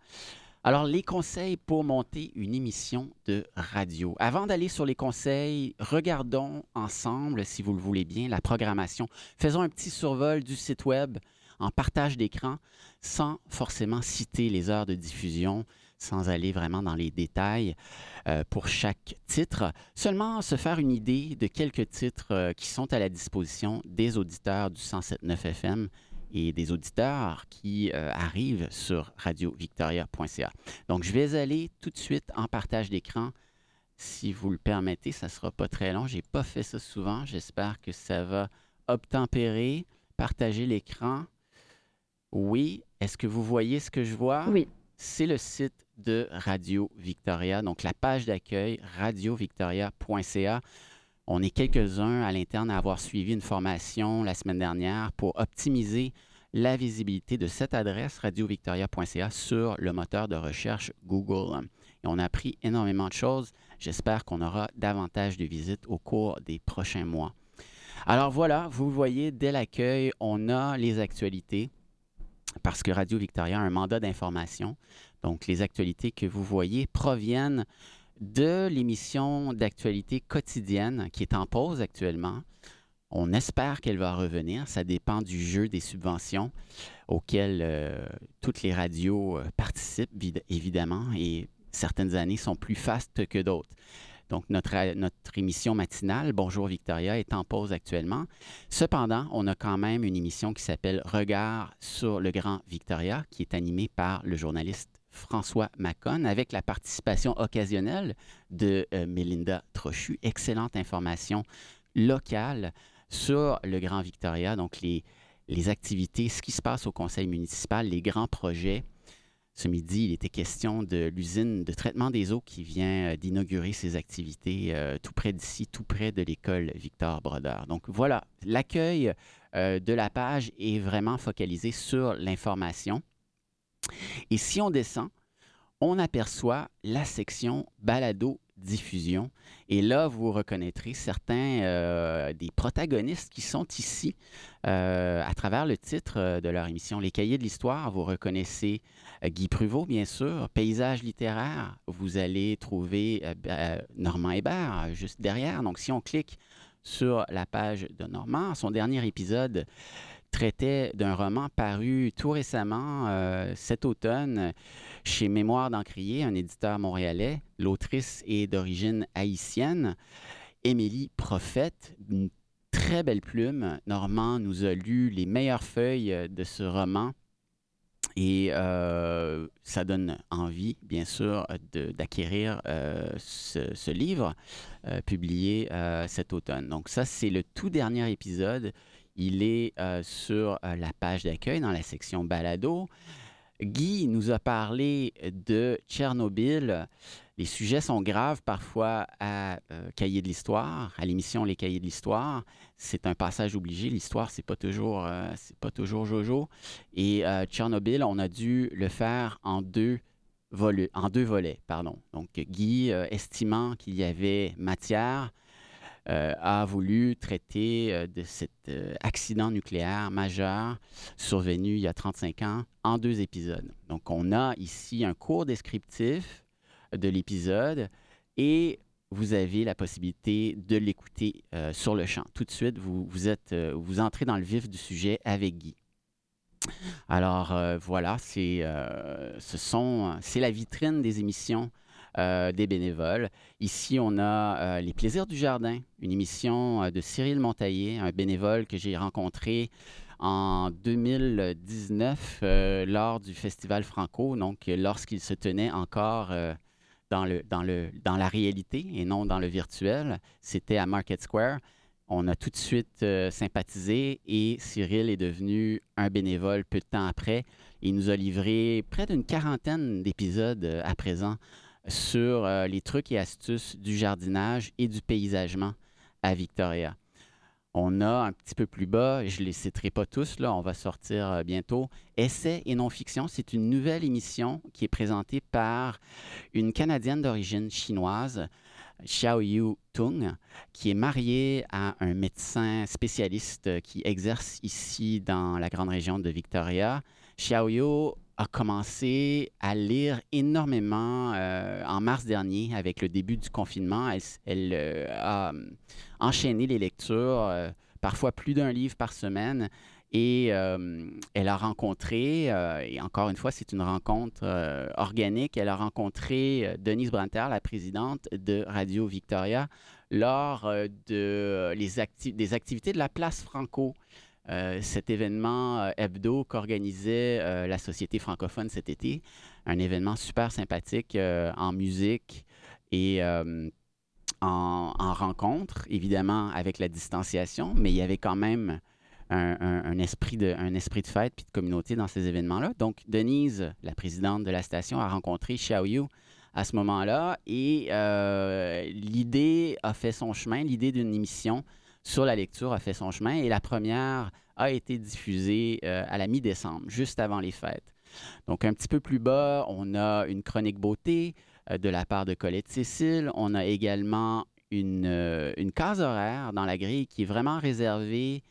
Speaker 2: Alors, les conseils pour monter une émission de radio. Avant d'aller sur les conseils, regardons ensemble, si vous le voulez bien, la programmation. Faisons un petit survol du site web en partage d'écran sans forcément citer les heures de diffusion, sans aller vraiment dans les détails euh, pour chaque titre, seulement se faire une idée de quelques titres euh, qui sont à la disposition des auditeurs du 107.9 FM et des auditeurs qui euh, arrivent sur radiovictoria.ca. Donc, je vais aller tout de suite en partage d'écran si vous le permettez, ça ne sera pas très long. Je n'ai pas fait ça souvent. J'espère que ça va obtempérer. Partager l'écran. Oui. Est-ce que vous voyez ce que je vois?
Speaker 1: Oui.
Speaker 2: C'est le site de Radio Victoria, donc la page d'accueil radiovictoria.ca. On est quelques-uns à l'interne à avoir suivi une formation la semaine dernière pour optimiser la visibilité de cette adresse radiovictoria.ca sur le moteur de recherche Google. On a appris énormément de choses. J'espère qu'on aura davantage de visites au cours des prochains mois. Alors voilà, vous voyez, dès l'accueil, on a les actualités parce que Radio Victoria a un mandat d'information. Donc les actualités que vous voyez proviennent de l'émission d'actualité quotidienne qui est en pause actuellement. On espère qu'elle va revenir. Ça dépend du jeu des subventions auxquelles euh, toutes les radios euh, participent, évidemment, et certaines années sont plus fastes que d'autres. Donc, notre, notre émission matinale, Bonjour Victoria, est en pause actuellement. Cependant, on a quand même une émission qui s'appelle Regard sur le Grand Victoria, qui est animée par le journaliste François Macon, avec la participation occasionnelle de euh, Melinda Trochu. Excellente information locale sur le Grand Victoria, donc les, les activités, ce qui se passe au conseil municipal, les grands projets. Ce midi, il était question de l'usine de traitement des eaux qui vient euh, d'inaugurer ses activités euh, tout près d'ici, tout près de l'école Victor Brodeur. Donc voilà, l'accueil euh, de la page est vraiment focalisé sur l'information. Et si on descend, on aperçoit la section balado diffusion. Et là, vous reconnaîtrez certains euh, des protagonistes qui sont ici euh, à travers le titre euh, de leur émission. Les cahiers de l'histoire, vous reconnaissez Guy Pruvot, bien sûr. Paysage littéraire, vous allez trouver Normand Hébert juste derrière. Donc, si on clique sur la page de Normand, son dernier épisode traitait d'un roman paru tout récemment, euh, cet automne, chez Mémoire d'Encrier, un éditeur montréalais. L'autrice est d'origine haïtienne. Émilie Prophète, une très belle plume. Normand nous a lu les meilleures feuilles de ce roman. Et euh, ça donne envie, bien sûr, d'acquérir euh, ce, ce, livre publié cet automne. Donc ça, c'est le tout dernier épisode il est euh, sur euh, la page d'accueil dans la section balado. Guy nous a parlé de Tchernobyl. Les sujets sont graves parfois à euh, Cahiers de l'Histoire, à l'émission Les Cahiers de l'Histoire. C'est un passage obligé. L'histoire, c'est pas toujours, c'est pas toujours Jojo. Et Tchernobyl, on a dû le faire en deux en deux volets, pardon. Donc Guy, estimant qu'il y avait matière, euh, a voulu traiter euh, de cet euh, accident nucléaire majeur survenu il y a 35 ans en deux épisodes. Donc, on a ici un court descriptif de l'épisode et vous avez la possibilité de l'écouter sur le champ. Tout de suite, vous, vous, êtes, vous entrez dans le vif du sujet avec Guy. Alors voilà, c'est ce sont, c'est la vitrine des émissions euh, des bénévoles. Ici, on a euh, Les Plaisirs du Jardin, une émission euh, de Cyril Montaillé, un bénévole que j'ai rencontré en 2019 lors du Festival Franco, donc lorsqu'il se tenait encore dans, le, dans, le, dans la réalité et non dans le virtuel. C'était à Market Square. On a tout de suite sympathisé et Cyril est devenu un bénévole peu de temps après. Il nous a livré près d'une quarantaine d'épisodes à présent sur euh, les trucs et astuces du jardinage et du paysagement à Victoria. On a un petit peu plus bas, je ne les citerai pas tous, là, on va sortir euh, bientôt, Essais et non-fiction. C'est une nouvelle émission qui est présentée par une Canadienne d'origine chinoise, Xiao Yu Tung, qui est mariée à un médecin spécialiste qui exerce ici dans la grande région de Victoria. Xiao Yu a commencé à lire énormément euh, en mars dernier avec le début du confinement. Elle, euh, a euh, enchaîné les lectures, parfois plus d'un livre par semaine. Et elle a rencontré, et encore une fois, c'est une rencontre organique, elle a rencontré Denise Branter, la présidente de Radio Victoria, lors de, les des activités de la place Franco cet événement euh, hebdo qu'organisait euh, la Société francophone cet été. Un événement super sympathique en musique et en, rencontre, évidemment avec la distanciation, mais il y avait quand même un, esprit, de, un esprit de fête puis de communauté dans ces événements-là. Donc, Denise, la présidente de la station, a rencontré Xiao Yu à ce moment-là et euh, l'idée a fait son chemin, l'idée d'une émission sur la lecture a fait son chemin et la première a été diffusée euh, à la mi-décembre, juste avant les fêtes. Donc, un petit peu plus bas, on a une chronique beauté euh, de la part de Colette Cécile. On a également une, une case horaire dans la grille qui est vraiment réservée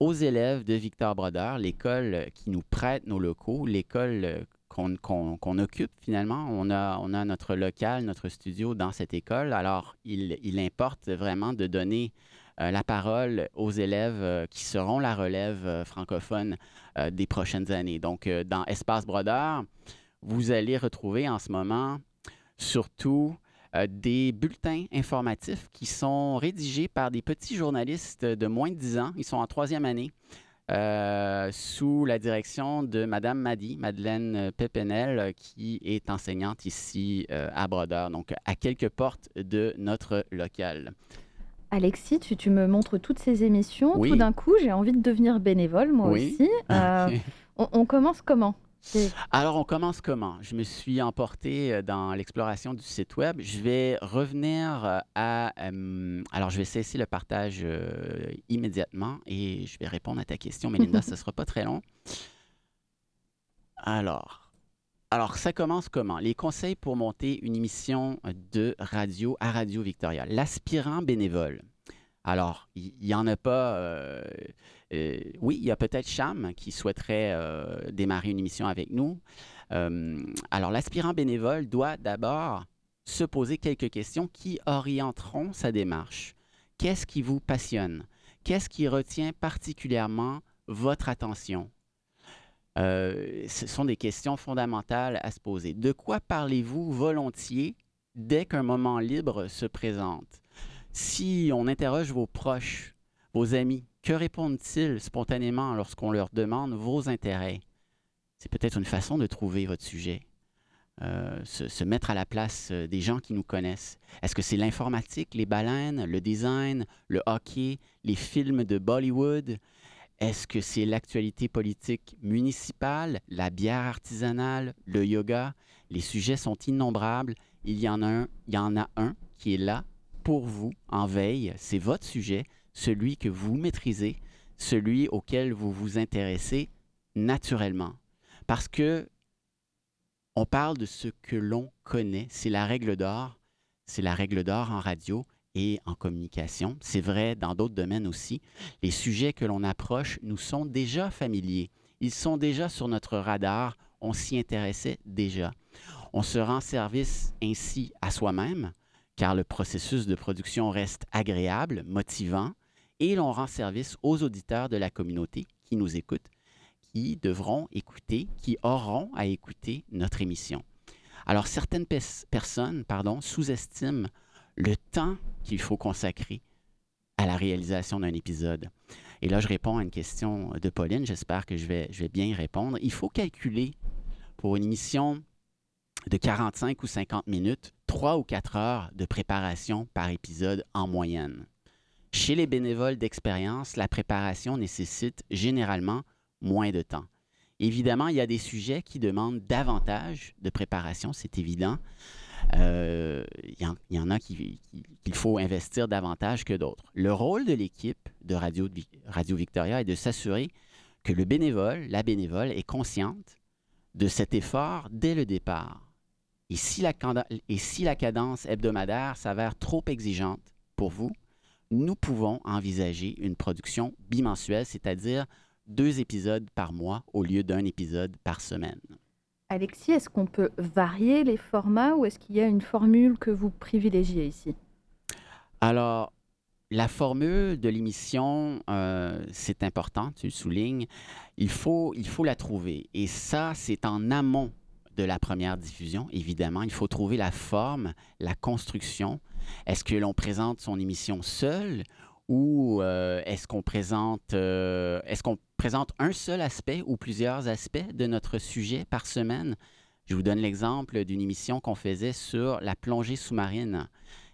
Speaker 2: aux élèves de Victor Brodeur, l'école qui nous prête nos locaux, l'école qu'on occupe finalement. On a, on a notre local, notre studio dans cette école. Alors, il, il importe vraiment de donner euh, la parole aux élèves euh, qui seront la relève euh, francophone des prochaines années. Donc, dans Espace Brodeur, vous allez retrouver en ce moment surtout des bulletins informatifs qui sont rédigés par des petits journalistes de moins de 10 ans. Ils sont en troisième année. Euh, sous la direction de Madame Madi, Madeleine Pépenel, qui est enseignante ici euh, à Brodeur, donc à quelques portes de notre local.
Speaker 1: Alexis, tu, me montres toutes ces émissions. Tout d'un coup, j'ai envie de devenir bénévole, moi aussi. Euh, on, commence comment?
Speaker 2: Alors, on commence comment? Je me suis emporté euh, dans l'exploration du site web. Je vais revenir euh, à... Euh, alors, je vais cesser le partage immédiatement et je vais répondre à ta question, Melinda. ce ne sera pas très long. Alors, alors, ça commence comment? Les conseils pour monter une émission de radio à Radio Victoria. L'aspirant bénévole. Alors, il n'y en a pas... Euh, oui, il y a peut-être Cham qui souhaiterait euh, démarrer une émission avec nous. Euh, alors, l'aspirant bénévole doit d'abord se poser quelques questions qui orienteront sa démarche. Qu'est-ce qui vous passionne? Qu'est-ce qui retient particulièrement votre attention? Ce sont des questions fondamentales à se poser. De quoi parlez-vous volontiers dès qu'un moment libre se présente? Si on interroge vos proches, vos amis, que répondent-ils spontanément lorsqu'on leur demande vos intérêts? C'est peut-être une façon de trouver votre sujet. Euh, se, mettre à la place euh, des gens qui nous connaissent. Est-ce que c'est l'informatique, les baleines, le design, le hockey, les films de Bollywood? Est-ce que c'est l'actualité politique municipale, la bière artisanale, le yoga? Les sujets sont innombrables. Il y en a un, il y en a un qui est là pour vous en veille. C'est votre sujet celui que vous maîtrisez, celui auquel vous vous intéressez naturellement. Parce que on parle de ce que l'on connaît. C'est la règle d'or. C'est la règle d'or en radio et en communication. C'est vrai dans d'autres domaines aussi. Les sujets que l'on approche nous sont déjà familiers. Ils sont déjà sur notre radar. On s'y intéressait déjà. On se rend service ainsi à soi-même, car le processus de production reste agréable, motivant, et l'on rend service aux auditeurs de la communauté qui nous écoutent, qui devront écouter, qui auront à écouter notre émission. Alors certaines personnes pardon, sous-estiment le temps qu'il faut consacrer à la réalisation d'un épisode. Et là, je réponds à une question de Pauline. J'espère que je vais, bien y répondre. Il faut calculer pour une émission de 45 ou 50 minutes, 3 ou 4 heures de préparation par épisode en moyenne. Chez les bénévoles d'expérience, la préparation nécessite généralement moins de temps. Évidemment, il y a des sujets qui demandent davantage de préparation, c'est évident. Euh, il, y en, a qu'il faut investir davantage que d'autres. Le rôle de l'équipe de Radio, Victoria est de s'assurer que le bénévole, la bénévole, est consciente de cet effort dès le départ. Et si la cadence hebdomadaire s'avère trop exigeante pour vous, nous pouvons envisager une production bimensuelle, c'est-à-dire deux épisodes par mois au lieu d'un épisode par semaine.
Speaker 1: Alexis, est-ce qu'on peut varier les formats ou est-ce qu'il y a une formule que vous privilégiez ici?
Speaker 2: Alors, la formule de l'émission, euh, c'est important, tu le soulignes. Il faut, il faut la trouver. Et ça, c'est en amont de la première diffusion, évidemment. Il faut trouver la forme, la construction. Est-ce que l'on présente son émission seule ou euh, est-ce qu'on présente, euh, est-ce qu'on présente un seul aspect ou plusieurs aspects de notre sujet par semaine? Je vous donne l'exemple d'une émission qu'on faisait sur la plongée sous-marine.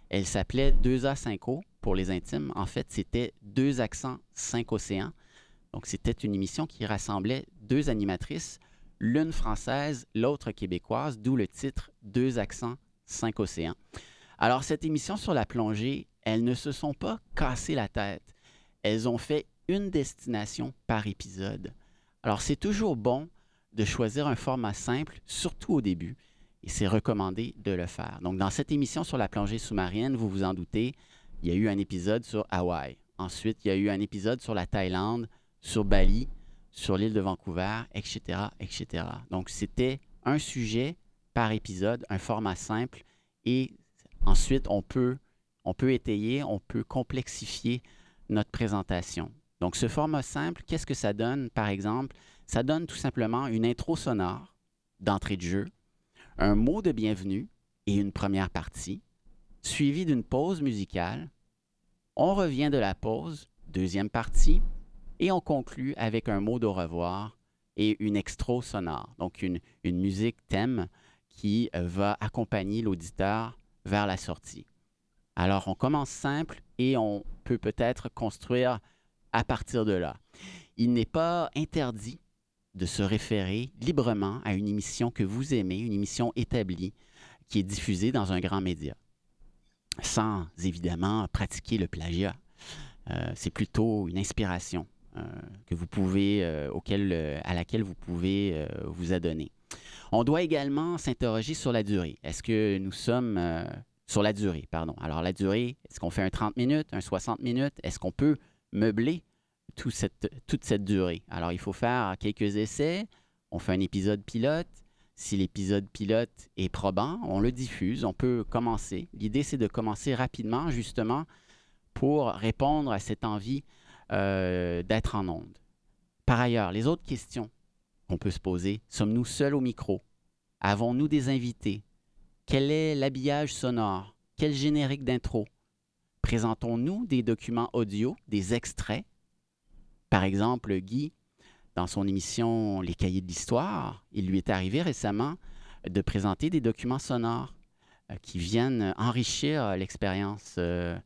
Speaker 2: Elle s'appelait 2A5O pour les intimes. En fait, c'était deux accents, cinq océans. Donc, c'était une émission qui rassemblait deux animatrices, l'une française, l'autre québécoise, d'où le titre Deux accents, cinq océans. Alors, cette émission sur la plongée, elles ne se sont pas cassées la tête. Elles ont fait une destination par épisode. Alors, c'est toujours bon de choisir un format simple, surtout au début, et c'est recommandé de le faire. Donc, dans cette émission sur la plongée sous-marine, vous vous en doutez, il y a eu un épisode sur Hawaï. Ensuite, il y a eu un épisode sur la Thaïlande, sur Bali, sur l'île de Vancouver, etc., etc. Donc, c'était un sujet par épisode, un format simple, et ensuite, on peut, on peut étayer, on peut complexifier notre présentation. Donc, ce format simple, qu'est-ce que ça donne, par exemple? Ça donne tout simplement une intro sonore d'entrée de jeu, un mot de bienvenue et une première partie, suivi d'une pause musicale. On revient de la pause, deuxième partie, et on conclut avec un mot d'au revoir et une extra sonore, donc une, une musique thème qui euh, va accompagner l'auditeur vers la sortie. Alors, on commence simple et on peut peut-être construire à partir de là. Il n'est pas interdit de se référer librement à une émission que vous aimez, une émission établie qui est diffusée dans un grand média, sans évidemment pratiquer le plagiat. Euh, c'est plutôt une inspiration euh, que vous pouvez, euh, à laquelle vous pouvez vous adonner. On doit également s'interroger sur la durée. Est-ce que nous sommes sur la durée, pardon. Alors la durée, est-ce qu'on fait un 30 minutes, un 60 minutes? Est-ce qu'on peut meubler toute cette durée? Alors, il faut faire quelques essais. On fait un épisode pilote. Si l'épisode pilote est probant, on le diffuse. On peut commencer. L'idée, c'est de commencer rapidement, justement, pour répondre à cette envie euh, d'être en onde. Par ailleurs, les autres questions qu'on peut se poser, sommes-nous seuls au micro? Avons-nous des invités? Quel est l'habillage sonore? Quel générique d'intro? Présentons-nous des documents audio, des extraits? Par exemple, Guy, dans son émission Les Cahiers de l'Histoire, il lui est arrivé récemment de présenter des documents sonores euh, qui viennent enrichir l'expérience. Euh,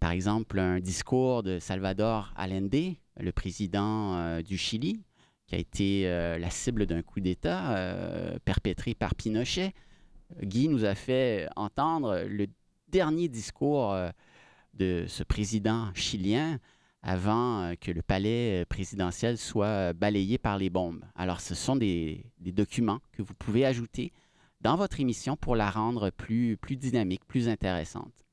Speaker 2: par exemple, un discours de Salvador Allende, le président euh, du Chili, qui a été la cible d'un coup d'État perpétré par Pinochet. Guy nous a fait entendre le dernier discours de ce président chilien avant euh, que le palais euh, présidentiel soit euh, balayé par les bombes. Alors, ce sont des, documents que vous pouvez ajouter dans votre émission pour la rendre plus, plus dynamique, plus intéressante.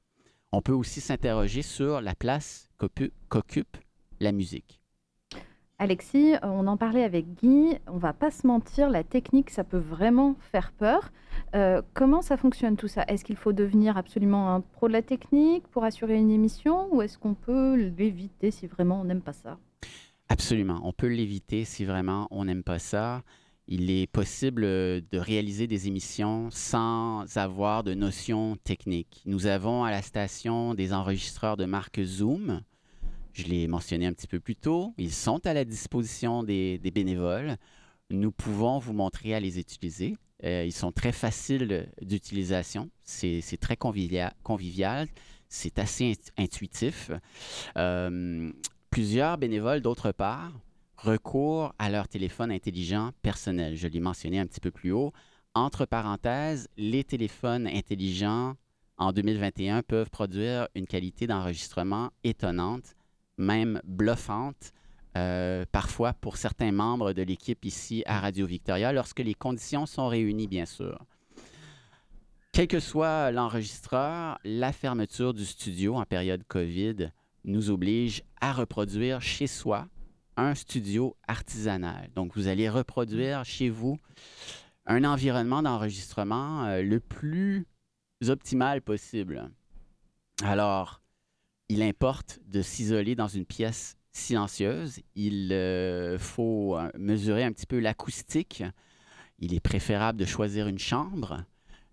Speaker 2: On peut aussi s'interroger sur la place qu'occupe la musique.
Speaker 1: Alexis, on en parlait avec Guy, on va pas se mentir, la technique, ça peut vraiment faire peur. Euh, comment ça fonctionne tout ça? Est-ce qu'il faut devenir absolument un pro de la technique pour assurer une émission ou est-ce qu'on peut l'éviter si vraiment on n'aime pas ça?
Speaker 2: Absolument, on peut l'éviter si vraiment on n'aime pas ça. Il est possible de réaliser des émissions sans avoir de notions techniques. Nous avons à la station des enregistreurs de marque Zoom je l'ai mentionné un petit peu plus tôt. Ils sont à la disposition des, bénévoles. Nous pouvons vous montrer à les utiliser. Euh, ils sont très faciles d'utilisation. C'est très convivial. C'est assez intuitif. Euh, plusieurs bénévoles, d'autre part, recourent à leur téléphone intelligent personnel. Je l'ai mentionné un petit peu plus haut. Entre parenthèses, les téléphones intelligents en 2021 peuvent produire une qualité d'enregistrement étonnante même bluffante, euh, parfois pour certains membres de l'équipe ici à Radio Victoria, lorsque les conditions sont réunies, bien sûr. Quel que soit l'enregistreur, la fermeture du studio en période COVID nous oblige à reproduire chez soi un studio artisanal. Donc, vous allez reproduire chez vous un environnement d'enregistrement euh, le plus optimal possible. Alors, il importe de s'isoler dans une pièce silencieuse. Il euh, faut euh, mesurer un petit peu l'acoustique. Il est préférable de choisir une chambre,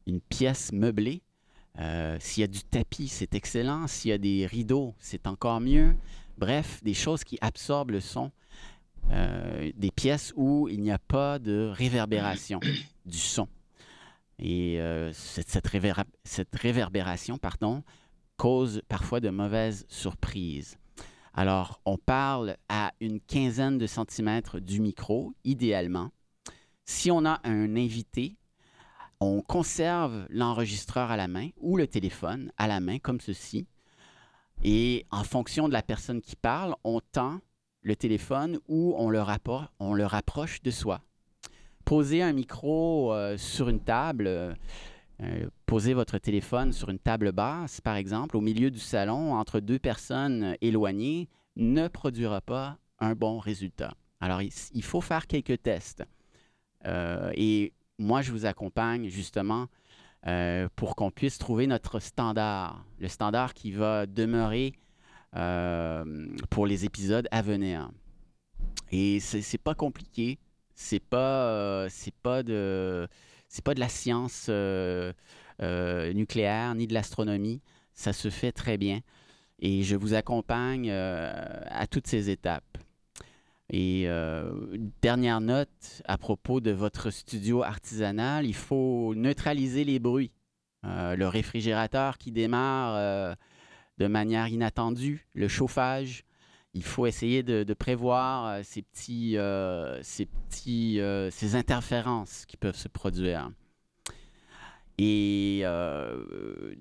Speaker 2: une pièce meublée. Euh, s'il y a du tapis, c'est excellent. S'il y a des rideaux, c'est encore mieux. Bref, des choses qui absorbent le son. des pièces où il n'y a pas de réverbération du son. Et cette, cette, réverbération pardon, cause parfois de mauvaises surprises. Alors, on parle à une quinzaine de centimètres du micro, idéalement. Si on a un invité, on conserve l'enregistreur à la main ou le téléphone à la main, comme ceci. Et en fonction de la personne qui parle, on tend le téléphone ou on le, rapproche de soi. Poser un micro euh, sur une table, euh, euh, posez votre téléphone sur une table basse, par exemple, au milieu du salon, entre deux personnes éloignées, ne produira pas un bon résultat. Alors, il, faut faire quelques tests. et moi, je vous accompagne justement pour qu'on puisse trouver notre standard, le standard qui va demeurer euh, pour les épisodes à venir. Et c'est pas compliqué. C'est pas, euh, c'est pas de, c'est pas de la science euh, nucléaire ni de l'astronomie. Ça se fait très bien. Et je vous accompagne à toutes ces étapes. Et dernière note à propos de votre studio artisanal, il faut neutraliser les bruits. le réfrigérateur qui démarre de manière inattendue, le chauffage. Il faut essayer de, prévoir euh, ces petits, euh, ces petits, euh, ces interférences qui peuvent se produire. Et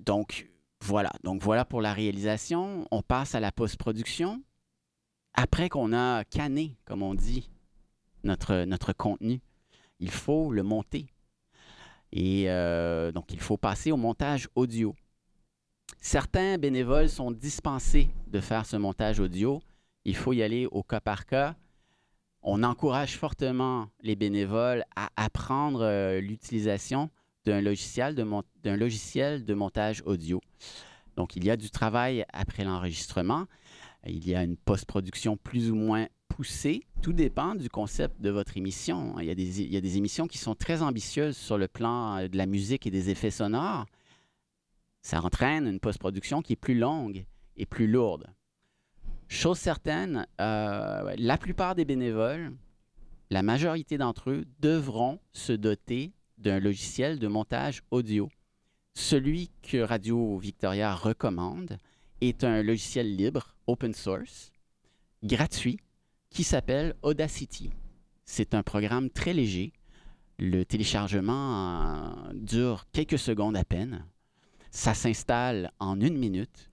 Speaker 2: donc voilà, donc voilà pour la réalisation. On passe à la post-production. Après qu'on a canné, comme on dit, notre, notre contenu, il faut le monter. Et donc il faut passer au montage audio. Certains bénévoles sont dispensés de faire ce montage audio. Il faut y aller au cas par cas. On encourage fortement les bénévoles à apprendre euh, l'utilisation d'un logiciel, de montage audio. Donc, il y a du travail après l'enregistrement. Il y a une post-production plus ou moins poussée. Tout dépend du concept de votre émission. il y, a des, émissions qui sont très ambitieuses sur le plan euh, de la musique et des effets sonores ça entraîne une post-production qui est plus longue et plus lourde. Chose certaine, euh, la plupart des bénévoles, la majorité d'entre eux, devront se doter d'un logiciel de montage audio. Celui que Radio Victoria recommande est un logiciel libre, open source, gratuit, qui s'appelle Audacity. C'est un programme très léger. Le téléchargement euh, dure quelques secondes à peine. Ça s'installe en une minute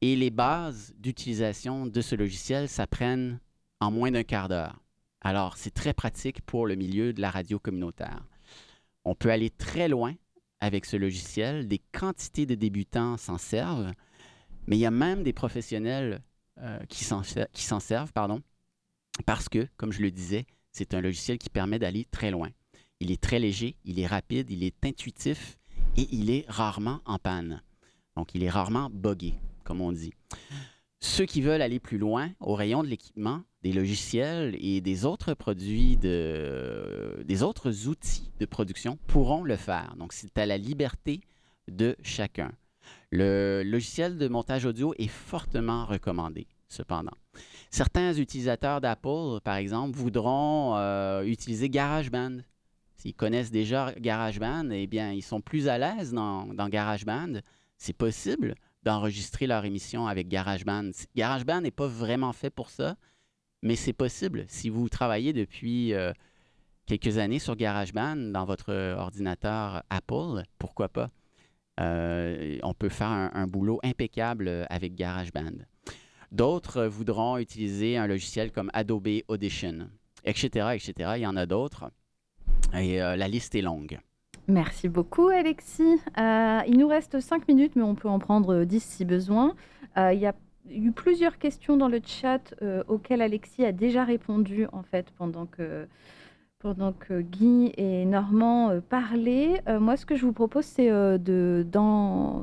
Speaker 2: et les bases d'utilisation de ce logiciel s'apprennent en moins d'un quart d'heure. Alors, c'est très pratique pour le milieu de la radio communautaire. On peut aller très loin avec ce logiciel. Des quantités de débutants s'en servent, mais il y a même des professionnels euh, qui s'en servent, pardon, parce que, comme je le disais, c'est un logiciel qui permet d'aller très loin. Il est très léger, il est rapide, il est intuitif et il est rarement en panne. Donc, il est rarement buggé, comme on dit. Ceux qui veulent aller plus loin au rayon de l'équipement, des logiciels et des autres produits, de, des autres outils de production pourront le faire. Donc, c'est à la liberté de chacun. Le logiciel de montage audio est fortement recommandé, cependant. Certains utilisateurs d'Apple, par exemple, voudront euh, utiliser GarageBand S'ils connaissent déjà GarageBand, eh bien, ils sont plus à l'aise dans, GarageBand. C'est possible d'enregistrer leur émission avec GarageBand. GarageBand n'est pas vraiment fait pour ça, mais c'est possible. Si vous travaillez depuis euh, quelques années sur GarageBand dans votre ordinateur Apple, pourquoi pas? Euh, on peut faire un, boulot impeccable avec GarageBand. D'autres voudront utiliser un logiciel comme Adobe Audition, etc., etc. Il y en a d'autres. Et euh, la liste est longue.
Speaker 1: Merci beaucoup, Alexis. Euh, il nous reste 5 minutes, mais on peut en prendre 10 si besoin. Euh, il y a eu plusieurs questions dans le chat auxquelles Alexis a déjà répondu, en fait, pendant que, pendant que Guy et Normand parlaient. moi, ce que je vous propose, c'est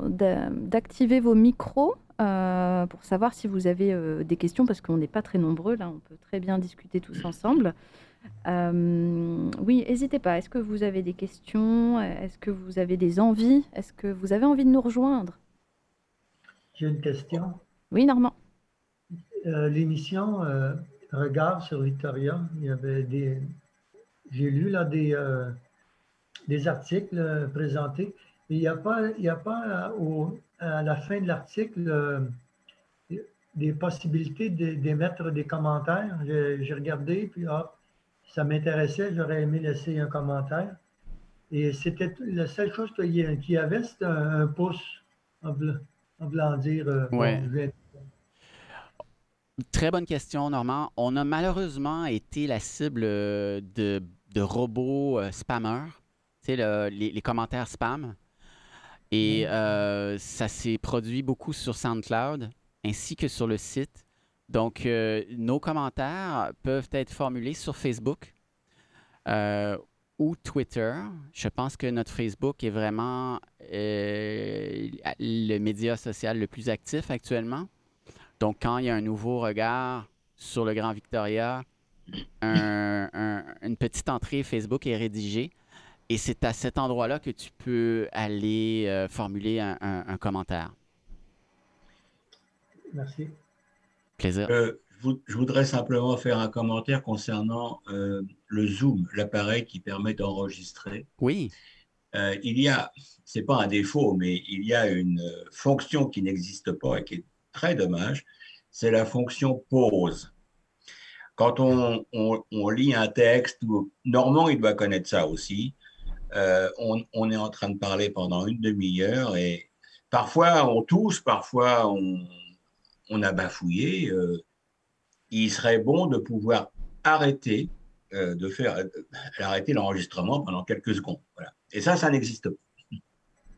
Speaker 1: d'activer vos micros pour savoir si vous avez des questions, parce qu'on n'est pas très nombreux. Là, on peut très bien discuter tous ensemble. Euh, oui, n'hésitez pas. Est-ce que vous avez des questions? Est-ce que vous avez des envies? Est-ce que vous avez envie de nous rejoindre?
Speaker 4: J'ai une question.
Speaker 1: Oui, Normand.
Speaker 4: Euh, l'émission euh, Regard sur Victoria, il y avait des. J'ai lu là des, des articles présentés. il n'y a pas, il y a pas au, à la fin de l'article des possibilités d'émettre des commentaires. J'ai regardé, puis hop, ça m'intéressait, j'aurais aimé laisser un commentaire. Et c'était la seule chose qu'il y avait, c'était un, pouce en voulant dire.
Speaker 2: Euh, Très bonne question, Normand. On a malheureusement été la cible de, de robots euh, spammers, sais, les, commentaires spam. Et euh, ça s'est produit beaucoup sur SoundCloud ainsi que sur le site. Donc, nos commentaires peuvent être formulés sur Facebook ou Twitter. Je pense que notre Facebook est vraiment euh, le média social le plus actif actuellement. Donc, quand il y a un nouveau regard sur le Grand Victoria, une petite entrée Facebook est rédigée. Et c'est à cet endroit-là que tu peux aller euh, formuler un, commentaire.
Speaker 4: Merci.
Speaker 2: Plaisir.
Speaker 3: Euh, je voudrais simplement faire un commentaire concernant euh, le Zoom, l'appareil qui permet d'enregistrer.
Speaker 2: Oui.
Speaker 3: Euh, il y a, c'est pas un défaut, mais il y a une fonction qui n'existe pas et qui est très dommage, c'est la fonction pause. Quand on, on, lit un texte, Normand, il doit connaître ça aussi, euh, on, on, est en train de parler pendant une demi-heure et parfois on tousse, parfois on, on a bafouillé il serait bon de pouvoir arrêter euh, de faire euh, arrêter l'enregistrement pendant quelques secondes. Et ça, ça n'existe pas.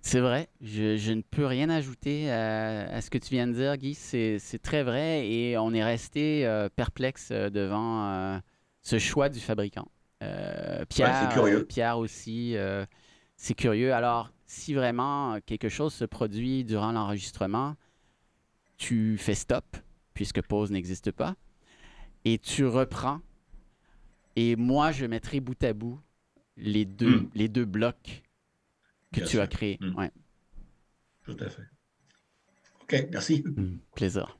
Speaker 2: C'est vrai, je, ne peux rien ajouter à, ce que tu viens de dire, Guy. C'est très vrai et on est resté euh, perplexe devant ce choix du fabricant. Pierre, curieux. Pierre aussi, c'est curieux. Alors, si vraiment quelque chose se produit durant l'enregistrement, tu fais stop, puisque pause n'existe pas et tu reprends. Et moi, je mettrai bout à bout les deux, hmm. les deux blocs que tu as créés. Hmm. Ouais.
Speaker 3: Tout à fait. OK, merci.
Speaker 2: Hmm, plaisir.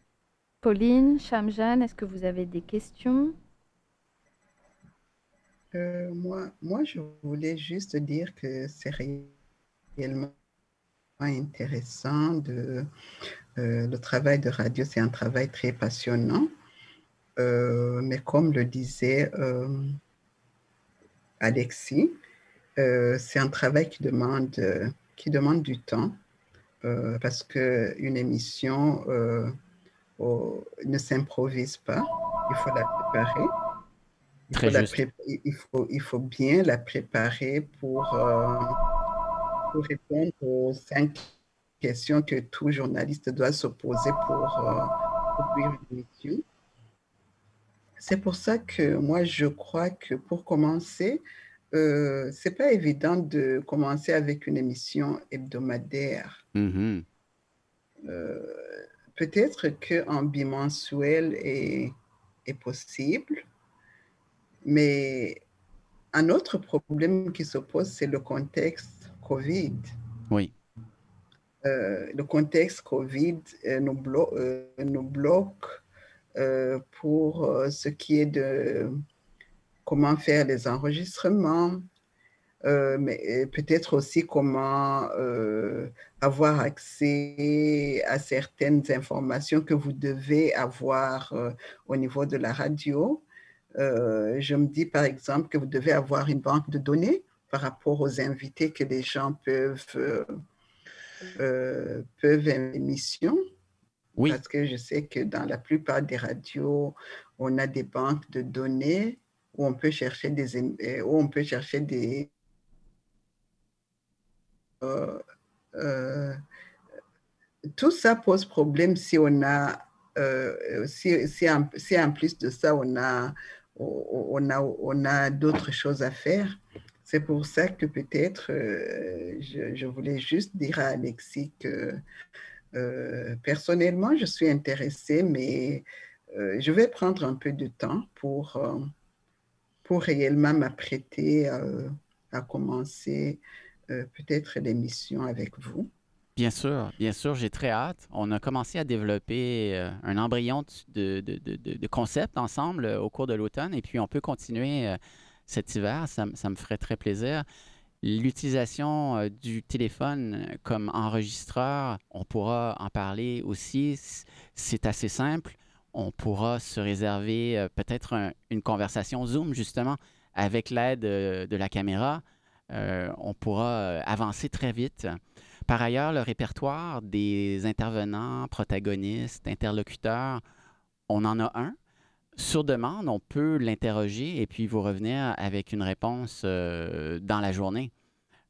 Speaker 1: Pauline, Chamjan, est-ce que vous avez des questions?
Speaker 5: Euh, moi, moi, je voulais juste dire que c'est réellement intéressant. De, euh, le travail de radio, c'est un travail très passionnant. Euh, mais comme le disait euh, Alexis, c'est un travail qui demande, qui demande du temps parce qu'une émission ne s'improvise pas, il faut la préparer. Il faut, il, faut, il faut, bien la préparer pour, pour, répondre aux cinq questions que tout journaliste doit se poser pour produire une émission. C'est pour ça que moi, je crois que pour commencer, euh, c'est pas évident de commencer avec une émission hebdomadaire.
Speaker 2: Mm-hmm.
Speaker 5: Euh, peut-être qu'en bimensuel est, est possible, mais un autre problème qui se pose, c'est le contexte COVID.
Speaker 2: Oui.
Speaker 5: Euh, le contexte COVID nous, nous bloque euh, pour euh, ce qui est de comment faire les enregistrements, euh, mais peut-être aussi comment avoir accès à certaines informations que vous devez avoir au niveau de la radio. je me dis par exemple que vous devez avoir une banque de données par rapport aux invités que les gens peuvent, peuvent émission. Parce que je sais que dans la plupart des radios, on a des banques de données où on peut chercher des, euh, où on peut chercher des, euh, euh, tout ça pose problème si on a, si, si, en, si, en, plus de ça, on a, on a, on a d'autres choses à faire. C'est pour ça que peut-être, je, je, voulais juste dire à Alexis que euh, personnellement, je suis intéressée, mais euh, je vais prendre un peu de temps pour, euh, pour réellement m'apprêter à commencer peut-être l'émission avec vous.
Speaker 2: Bien sûr, bien sûr, j'ai très hâte. On a commencé à développer un embryon de, de, de, concept ensemble au cours de l'automne et puis on peut continuer cet hiver. Ça, me ferait très plaisir. L'utilisation euh, du téléphone comme enregistreur, on pourra en parler aussi. C'est assez simple. On pourra se réserver euh, peut-être une conversation Zoom, justement, avec l'aide euh, de la caméra. on pourra avancer très vite. Par ailleurs, le répertoire des intervenants, protagonistes, interlocuteurs, on en a un. Sur demande, on peut l'interroger et puis vous revenir avec une réponse euh, dans la journée.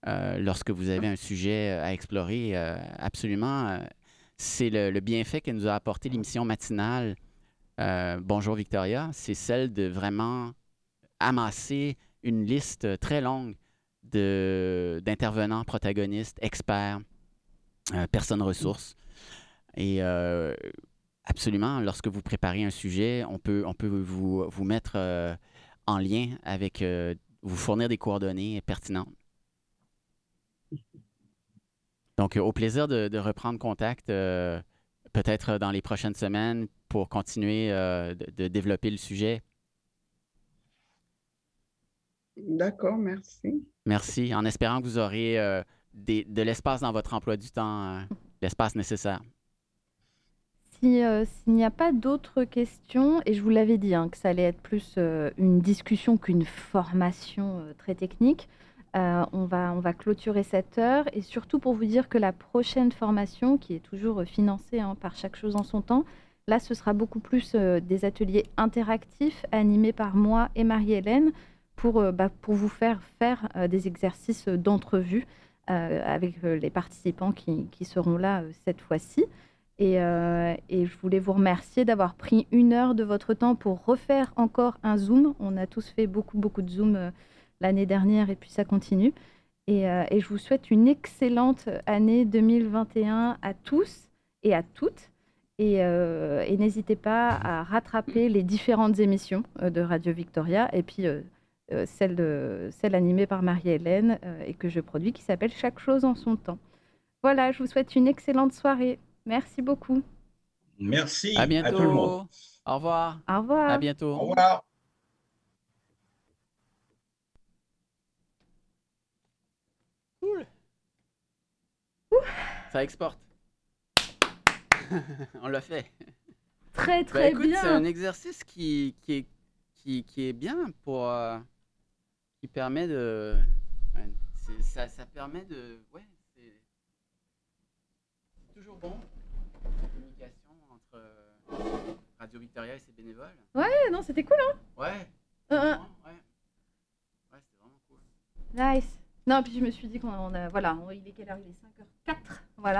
Speaker 2: Euh, lorsque vous avez un sujet à explorer, euh, absolument, c'est le, bienfait que nous a apporté l'émission matinale Bonjour Victoria, c'est celle de vraiment amasser une liste très longue d'intervenants, protagonistes, experts, personnes ressources. Et Absolument. Lorsque vous préparez un sujet, on peut, on peut vous, vous mettre euh, en lien avec, euh, vous fournir des coordonnées pertinentes. Donc, au plaisir de, reprendre contact euh, peut-être dans les prochaines semaines pour continuer de, développer le sujet.
Speaker 5: D'accord, merci.
Speaker 2: Merci, en espérant que vous aurez de l'espace dans votre emploi du temps, l'espace nécessaire.
Speaker 1: Euh, s'il n'y a pas d'autres questions, et je vous l'avais dit hein, que ça allait être plus euh, une discussion qu'une formation euh, très technique, on, va, clôturer cette heure. Et surtout pour vous dire que la prochaine formation, qui est toujours financée hein, par chaque chose en son temps, là, ce sera beaucoup plus des ateliers interactifs animés par moi et Marie-Hélène pour, bah, vous faire faire des exercices d'entrevue avec les participants qui seront là cette fois-ci. Euh, et, je voulais vous remercier d'avoir pris une heure de votre temps pour refaire encore un Zoom. On a tous fait beaucoup, beaucoup de Zoom euh, l'année dernière et puis ça continue. Euh, et, je vous souhaite une excellente année 2021 à tous et à toutes. Et, n'hésitez pas à rattraper les différentes émissions de Radio Victoria et puis celle animée par Marie-Hélène et que je produis qui s'appelle Chaque chose en son temps. Voilà, je vous souhaite une excellente soirée. Merci beaucoup.
Speaker 3: Merci.
Speaker 2: À bientôt. tout le monde. Au revoir.
Speaker 1: Au revoir.
Speaker 2: À bientôt.
Speaker 3: Au revoir.
Speaker 2: Cool. Ça exporte. On l'a fait.
Speaker 1: Très bah, très bien.
Speaker 2: C'est un exercice qui, qui, est, qui, qui est bien pour euh, qui permet de ça, ça permet de ouais c'est toujours bon Radio Victoria et ses bénévoles.
Speaker 1: Ouais, non, c'était cool, hein
Speaker 2: Ouais. Euh, euh. ouais. Ouais, c'était vraiment cool.
Speaker 1: Nice. Non, puis je me suis dit qu'on a. Voilà, il est quelle heure? Il est 5h04. Voilà.